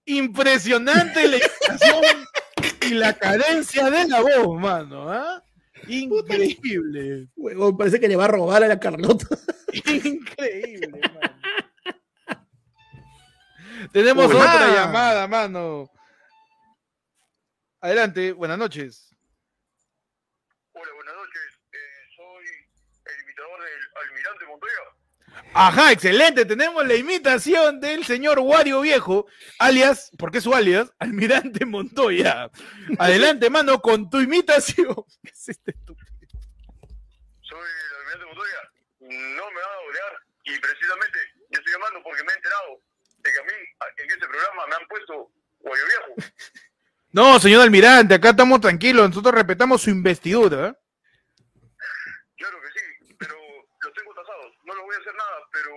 Impresionante la expresión y la cadencia de la voz, mano. ¿ah? Increíble. Huevón, parece que le va a robar a la Carlota. <laughs> Increíble. Tenemos Uy. otra Ah. llamada, mano. Adelante, buenas noches. Hola, buenas noches. Eh, soy el imitador del Almirante Montoya. Ajá, excelente. Tenemos la imitación del señor Wario Viejo, alias, ¿por qué su alias? <laughs> Almirante Montoya. Adelante, mano, con tu imitación. <laughs> ¿Qué es este estúpido? Soy el Almirante Montoya. No me van a golear. Y precisamente yo estoy llamando porque me he enterado de que a mí en ese programa me han puesto Guayo Viejo. <laughs> No, señor Almirante, acá estamos tranquilos. Nosotros respetamos su investidura. ¿eh? Claro que sí, pero los tengo tasados. No les voy a hacer nada, pero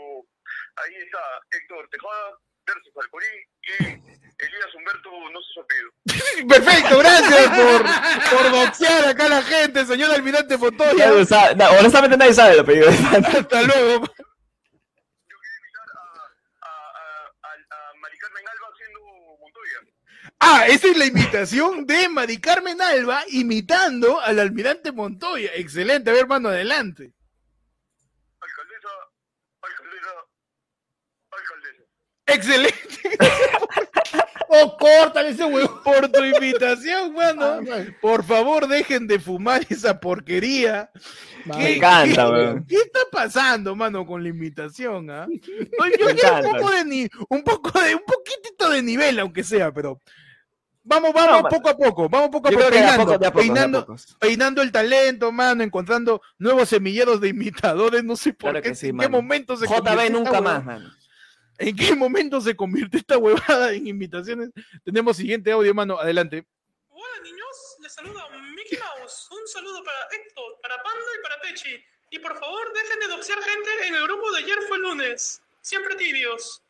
ahí está Héctor Tejada versus Alcorí y Elías Humberto no se apellido. <laughs> Perfecto, gracias por, por doxear acá a la gente, señor Almirante no, honestamente nadie sabe el apellido. Hasta luego. Yo quiero invitar a, a, a, a, a Mari Carmen Alba siendo Montoya. Ah, esa es la invitación de Mari Carmen Alba imitando al almirante Montoya. Excelente, a ver, hermano, adelante. Alcaldesa, alcaldesa, alcaldesa. Excelente <laughs> ¡Oh, córtale ese huevón! por tu invitación, mano. Ah. Por favor, dejen de fumar esa porquería. Me encanta, weón. ¿Qué está pasando, mano, con la invitación? ah? <laughs> Yo Me quiero un poco de ni- un poco de un poquitito de nivel, aunque sea, pero vamos, vamos No, poco a poco, vamos poco a poco, de a peinando, poco, de a poco, de a peinando, peinando el talento, mano, encontrando nuevos semilleros de imitadores, no sé por Claro qué, que sí, en qué mano. momento se JB nunca más, mano. ¿En qué momento se convirtió esta huevada en imitaciones? Tenemos siguiente audio, mano, adelante. Hola niños, les saluda Mickey Mouse. Un saludo para Héctor, para Panda y para Pechi. Y por favor, dejen de doxear gente en el grupo de ayer fue lunes. Siempre tibios.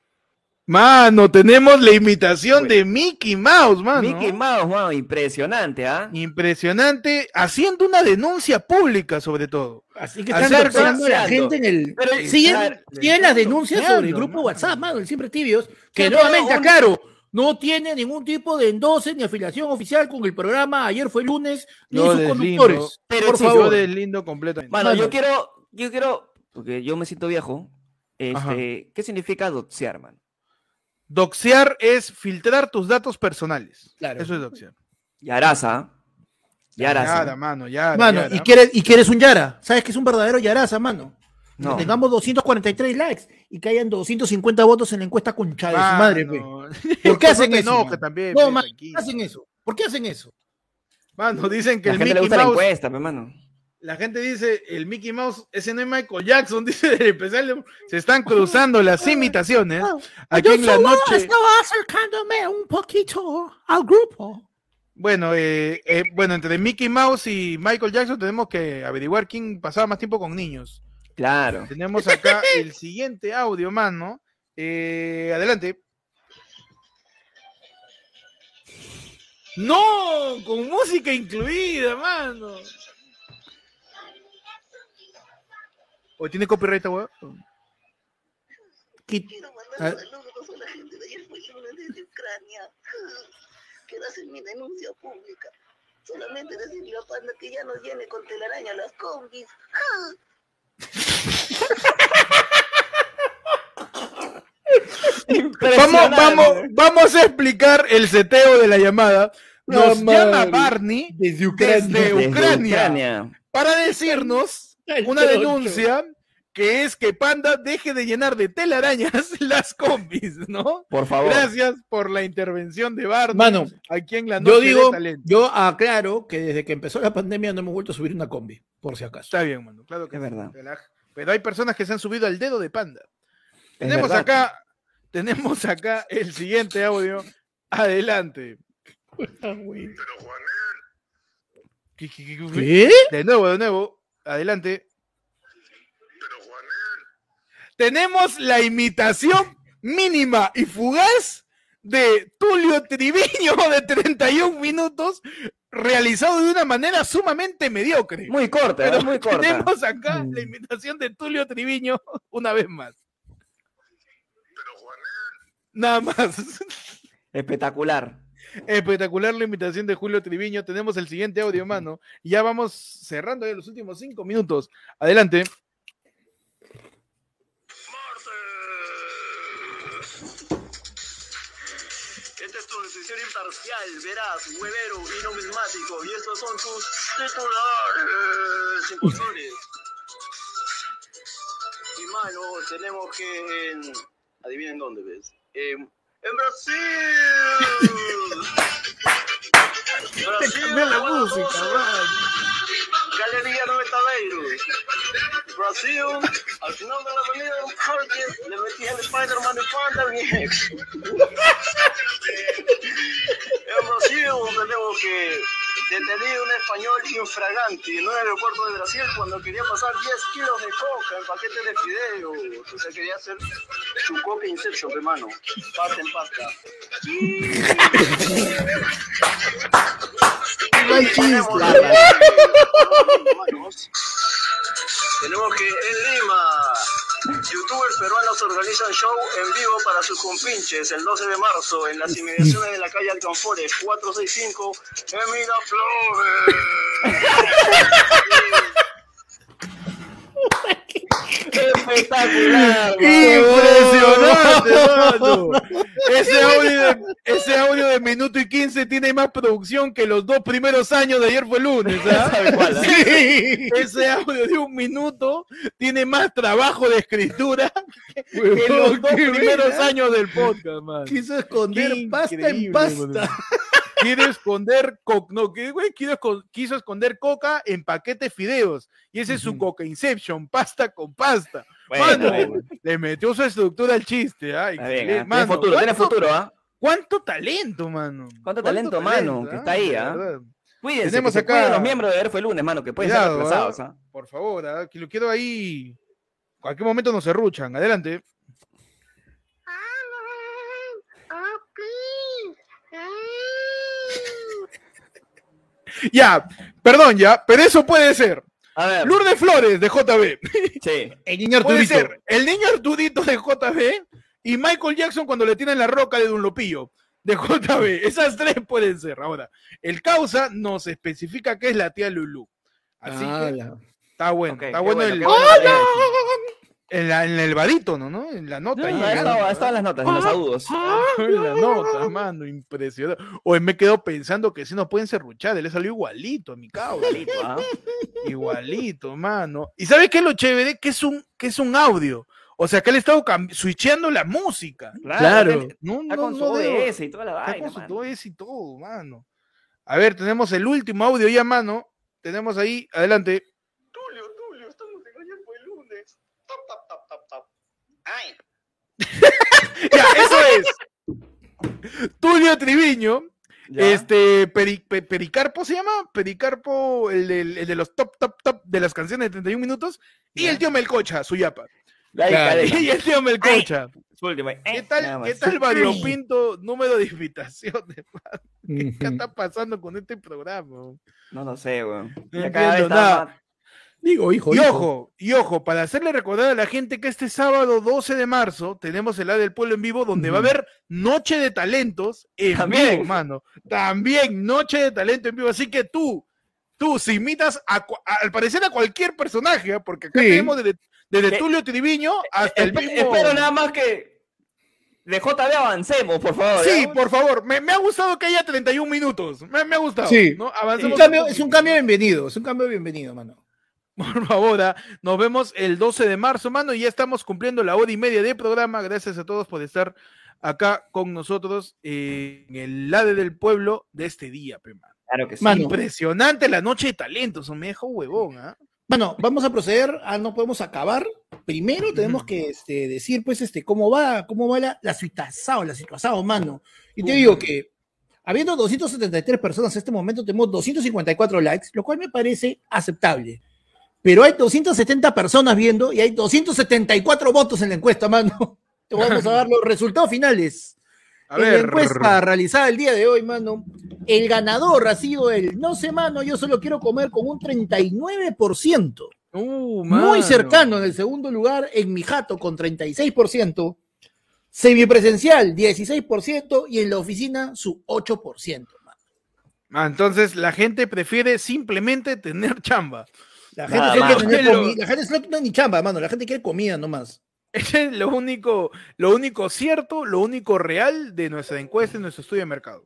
Mano, tenemos la imitación de Mickey Mouse, mano. Mickey Mouse, mano, impresionante, ¿ah? Impresionante, haciendo una denuncia pública sobre todo. Así que están a la gente en el. Pero, siguen, claro, siguen las denuncias sobre el grupo mano. WhatsApp, mano, el siempre tibios. Que nuevamente, aclaro, no tiene ningún tipo de endose ni afiliación oficial con el programa. Ayer fue lunes, ni Yo sus deslindo, conductores. pero por sí, Yo favor. deslindo completamente. Mano, Mano. yo quiero, yo quiero, porque yo me siento viejo. Ajá. Este, ¿qué significa doxear, mano? Doxear es filtrar tus datos personales. Claro. Eso es doxear. Yaraza. Yaraza. Yara, mano, Yara, Mano, Yara. y quieres, y quieres un Yara. ¿Sabes que es un verdadero Yaraza, mano? No. Que tengamos 243 likes y que hayan 250 votos en la encuesta concha de su madre, pe. Mano. ¿Por qué hacen eso? también, No. ¿por qué hacen eso? ¿Por qué hacen eso? Mano, dicen que La el gente le Mickey gusta la encuesta, pe, mano. La gente dice, el Mickey Mouse, ese no es Michael Jackson, <laughs> dice el especial, se están cruzando las <laughs> imitaciones. Aquí Yo en la solo noche, estaba acercándome un poquito al grupo. bueno, eh, eh, bueno, entre Mickey Mouse y Michael Jackson tenemos que averiguar quién pasaba más tiempo con niños. Claro. Tenemos acá <laughs> el siguiente audio, mano. Eh, adelante. No, con música incluida, mano. ¿O tiene copyright esta weá? Quiero Ah. mandar saludos a la gente de lunes desde Ucrania. <laughs> Quiero hacer mi denuncia pública. Solamente decirle a Panda que ya no llene con telaraña las combis. <laughs> Vamos, vamos, vamos a explicar el seteo de la llamada. Nos No, llama. Barney Desde Ucrania. Desde Desde Ucrania. Ucrania. para decirnos Una denuncia que es que Panda deje de llenar de telarañas <laughs> las combis, ¿no? Por favor. Gracias por la intervención de Barney. Mano, aquí en la noche Yo digo, talento. yo aclaro que desde que empezó la pandemia no hemos vuelto a subir una combi, por si acaso. Está bien, mano, claro que Es sí, verdad. relaja. Pero hay personas que se han subido al dedo de Panda. Es Tenemos verdad. acá, tenemos acá el siguiente audio. Adelante. ¿Qué, qué, qué, qué fue? ¿Qué? De nuevo, de nuevo. Adelante. Tenemos la imitación mínima y fugaz de Tulio Triviño <laughs> de 31 minutos, realizado de una manera sumamente mediocre. Muy corta, Pero muy corta. tenemos acá la imitación de Tulio Triviño <laughs> una vez más. Nada más. <laughs> Espectacular. Espectacular la imitación de Julio Triviño. Tenemos el siguiente audio, mano. Ya vamos cerrando ya los últimos cinco minutos. Adelante. Esta es tu decisión imparcial, verás, huevero y numismático. Y estos son tus titulares, impulsores. Y mano, tenemos que en... Adivinen dónde ves. En, en Brasil. Brasil. cambió la buena música, cosa. man. Galería Novetadeiros. Brasil, al final de la avenida Don Parque, le metí el Spider-Man de Panda, ex. En Brasil tenemos que detenido un español infragante en un aeropuerto de Brasil cuando quería pasar 10 kilos de coca en paquete de fideos. O sea, quería hacer su coca inception, hermano. Pasta en pasta. Tenemos que en Lima, youtubers peruanos organizan show en vivo para sus compinches el 12 de marzo en las inmediaciones de la calle Alcanfores 465 en Miraflores. Espectacular. <laughs> Impresionante, mano. <laughs> Ese audio, de, ese audio de minuto y 15 tiene más producción que los dos primeros años de ayer fue lunes. ¿ah? <laughs> ¿Sabe cuál, eh? Sí, ese audio de un minuto tiene más trabajo de escritura que los dos primeros años del podcast, man. Quiso esconder Qué pasta en pasta. Quiere esconder co- no, ¿qué, güey? Quiso, esco- quiso esconder coca en paquete fideos. Y ese es su coca Inception, pasta con pasta. Bueno, Mano, bueno. le metió su estructura al chiste. Ay, bien. ¿ah? Tiene futuro, tiene ¿cuánto- futuro, ¿ah? ¿Cuánto talento, mano? ¿Cuánto talento, mano? Que está ahí, ¿ah? verdad. Cuídense, Tenemos acá- los miembros de fue lunes, mano, que pueden ser Cuidado, reemplazados, ¿ah? ¿ah? Por favor, ¿ah? que lo quiero ahí. Cualquier momento nos serruchan. Adelante. Ya, perdón, ya, pero eso puede ser. A ver. Lourdes Flores de JB. Sí. <laughs> El niño Puede Arturito. ser el niño Artudito de JB y Michael Jackson cuando le tiran la roca de Dunlopillo de JB. Esas tres pueden ser. Ahora, el causa nos especifica que es la tía Lulu. Así Ah, que la- está bueno. Está bueno, bueno, el, bueno. En, la- en el barítono, ¿no? En la nota. No, ahí, ¿no? estaba- estaban las notas, en los agudos. En la nota, mano, impresionante. O me quedo pensando que si no pueden serruchar, le salió igualito a mi causa. Igualito, ¿ah? Igualito, mano. ¿Y sabes qué es lo chévere? Que es un, que es un audio. O sea, que él ha estado switcheando la música. Claro. No, Está no, con su no y toda la Está vaina, con su mano. ODS y todo, mano. A ver, tenemos el último audio ya, mano. Tenemos ahí, adelante. Tulio, Tulio, estamos en ayer fue lunes. Tap, tap, tap, tap, tap. Ay. Ya, eso es. <laughs> Tulio Triviño, Ya. este, Peri- Pe- Pericarpo se llama, Pericarpo, el, del- el de los top, top, top de las canciones de 31 minutos, y Ya. el tío Melcocha, su yapa. Claro. de- <laughs> Y el tío Melcocha. Su última. ¿Qué Eh, tal, ¿qué tal variopinto número de invitaciones? man? ¿Qué, está pasando con este programa? No lo sé, weón. No Ya cada vez está nada. más- Digo, hijo, Y hijo. ojo, y ojo, para hacerle recordar a la gente que este sábado 12 de marzo tenemos el A del Pueblo en vivo, donde va a haber Noche de Talentos en También. vivo, mano. También Noche de Talento en vivo. Así que tú, tú, si imitas a, al parecer a cualquier personaje, ¿ah? porque acá Sí. tenemos desde, desde Que- Tulio Triviño hasta el Espe- mismo. Espero nada más que de JB avancemos, por favor. Sí, ¿ya? por favor, me, me ha gustado que haya 31 minutos. Me, me ha gustado. Sí. ¿no? Es Avancemos un, cambio, es un cambio bienvenido, es un cambio bienvenido, mano. <laughs> Por favor, nos vemos el 12 de marzo, mano, y ya estamos cumpliendo la hora y media de programa. Gracias a todos por estar acá con nosotros eh, en el lade del pueblo de este día, pe, mano. Claro que sí. Mano. Impresionante la noche de talentos, me dejó huevón, ¿ah? Bueno, vamos a proceder, ah, no podemos acabar. Primero tenemos que este, decir, pues, este, cómo va, cómo va la, la situación, la situación, mano. Y te digo que, habiendo 273 personas en este momento, tenemos 254 likes, lo cual me parece aceptable. Pero hay 270 personas viendo y hay 274 votos en la encuesta, mano. <laughs> Te vamos a dar los resultados finales. A en la ver. encuesta realizada el día de hoy, mano, el ganador ha sido el no sé, mano, yo solo quiero comer con un 39%. Uh. Muy cercano en el segundo lugar, en mi jato con 36%, semipresencial 16% y en la oficina su 8%. mano. Ah, entonces la gente prefiere simplemente tener chamba. La gente, Nada quiere tener Lo- la gente no quiere ni chamba, mano, la gente quiere comida nomás. Ese es lo único, lo único cierto, lo único real de nuestra encuesta y nuestro estudio de mercado.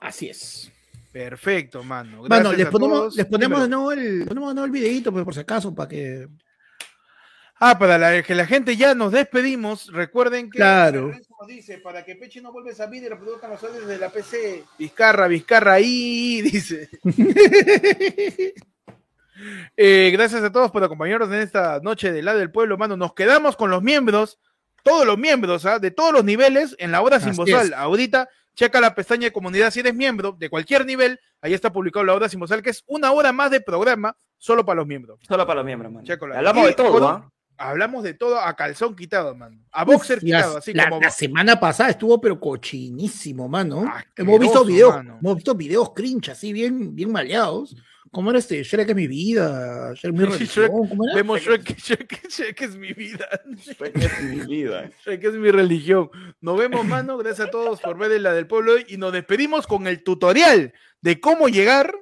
Así es. Perfecto, mano. Mano, Gracias les a ponemos, todos. les ponemos de nuevo el, ponemos de nuevo el videito, pues, por si acaso, para que. Ah, para la- que la gente ya nos despedimos, recuerden que Claro. Nos dice, para que Peche no vuelva a salir y reproduzcan los audios de la PC. Vizcarra, Vizcarra ahí, <laughs> dice. <laughs> Eh, gracias a todos por acompañarnos en esta noche de la del pueblo, mano. Nos quedamos con los miembros, todos los miembros, ¿ah? de todos los niveles, en la hora sin Así bozal. Ahorita, checa la pestaña de comunidad si eres miembro de cualquier nivel. Ahí está publicado la hora sin bozal, que es una hora más de programa solo para los miembros. Solo para los miembros, mano. Hablamos Y de todo, ¿ah? Hablamos de todo a calzón quitado, mano. A boxer quitado, así la, como. la semana pasada estuvo pero cochinísimo, mano. Asqueroso, hemos visto videos, mano. hemos visto videos cringe así bien, bien maleados. ¿Cómo era este? Shrek es mi vida, Shrek es mi <laughs> Sí, religión, Shrek- ¿cómo era? Vemos Shrek, Shrek- Shrek es mi vida. mi vida. <laughs> Shrek es mi religión. Nos vemos, mano. Gracias a todos por ver la del pueblo hoy. Y nos despedimos con el tutorial de cómo llegar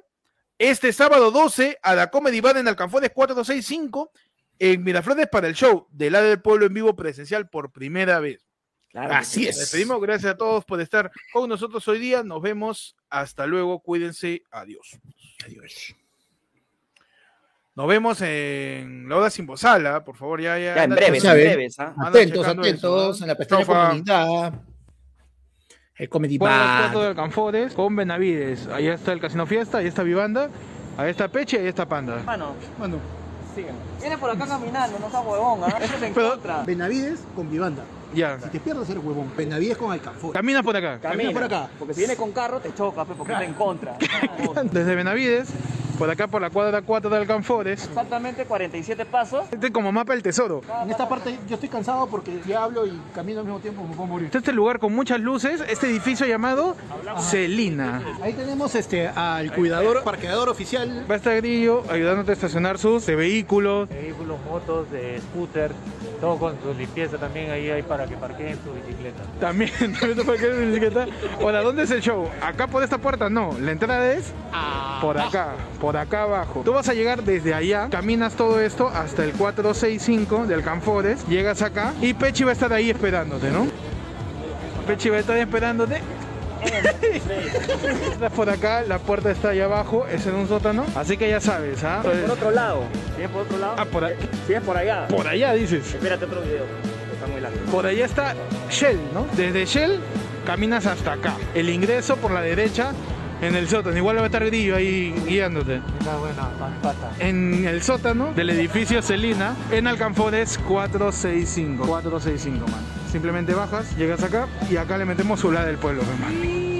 este sábado 12 a la Comedy Bar en Alcanfones 4265 en Miraflores para el show de la del pueblo en vivo presencial por primera vez. Claro. Así Nos es. despedimos. Gracias a todos por estar con nosotros hoy día. Nos vemos. Hasta luego. Cuídense. Adiós. Adiós. Nos vemos en la hora sin bozala, por favor, ya, ya. Ya, en breves, en breves, ¿ah? Atentos, atentos, eso, en la pestaña Chaufa. comunidad. El Comedy Bar. cuatro de Alcanfores con Benavides. Ahí está el Casino Fiesta, ahí está Vivanda, ahí está Peche, ahí está Panda. Mano, Mano, sigan. Viene por acá caminando, no seas huevón, ¿ah? Eso es en Pero- contra. Benavides con Vivanda. Ya. Si te pierdes eres huevón. Benavides con Alcanfor. Camina por acá. Camina por acá. Porque si viene con carro te choca, pe, porque está en contra. <laughs> Desde Benavides, por acá por la cuadra 4 de Alcanfores. Exactamente 47 pasos. Este es como mapa del tesoro. En esta parte yo estoy cansado porque si hablo y camino al mismo tiempo me puedo morir. Este es el lugar con muchas luces, este edificio llamado Celina. Ahí tenemos este al cuidador, parqueador oficial. Va a estar Grillo ayudándote a estacionar sus vehículos. Vehículos, motos, de scooter, todo con su limpieza también ahí hay para que parqueen su bicicleta. También, <laughs> también te puede quedar en bicicleta. Hola, ¿dónde es el show? ¿Acá por esta puerta? No, la entrada es por acá, por acá abajo. Tú vas a llegar desde allá, caminas todo esto hasta el 465 de Alcanfores, llegas acá y Pechi va a estar ahí esperándote, ¿no? Pechi va a estar esperándote. <laughs> Estás por acá, la puerta está allá abajo, es en un sótano, así que ya sabes, ¿ah? Por otro lado. Si es por otro lado. Ah, por, a- Si es por allá. por allá dices. Espérate otro video. Está muy largo. Por allá está Shell, ¿no? Desde Shell caminas hasta acá. El ingreso por la derecha en el sótano. Igual va a estar Grillo ahí guiándote. Está buena, pata. En el sótano del edificio Celina, en Alcanfores 465. 465, man simplemente bajas, llegas acá y acá le metemos su lado del pueblo, hermano.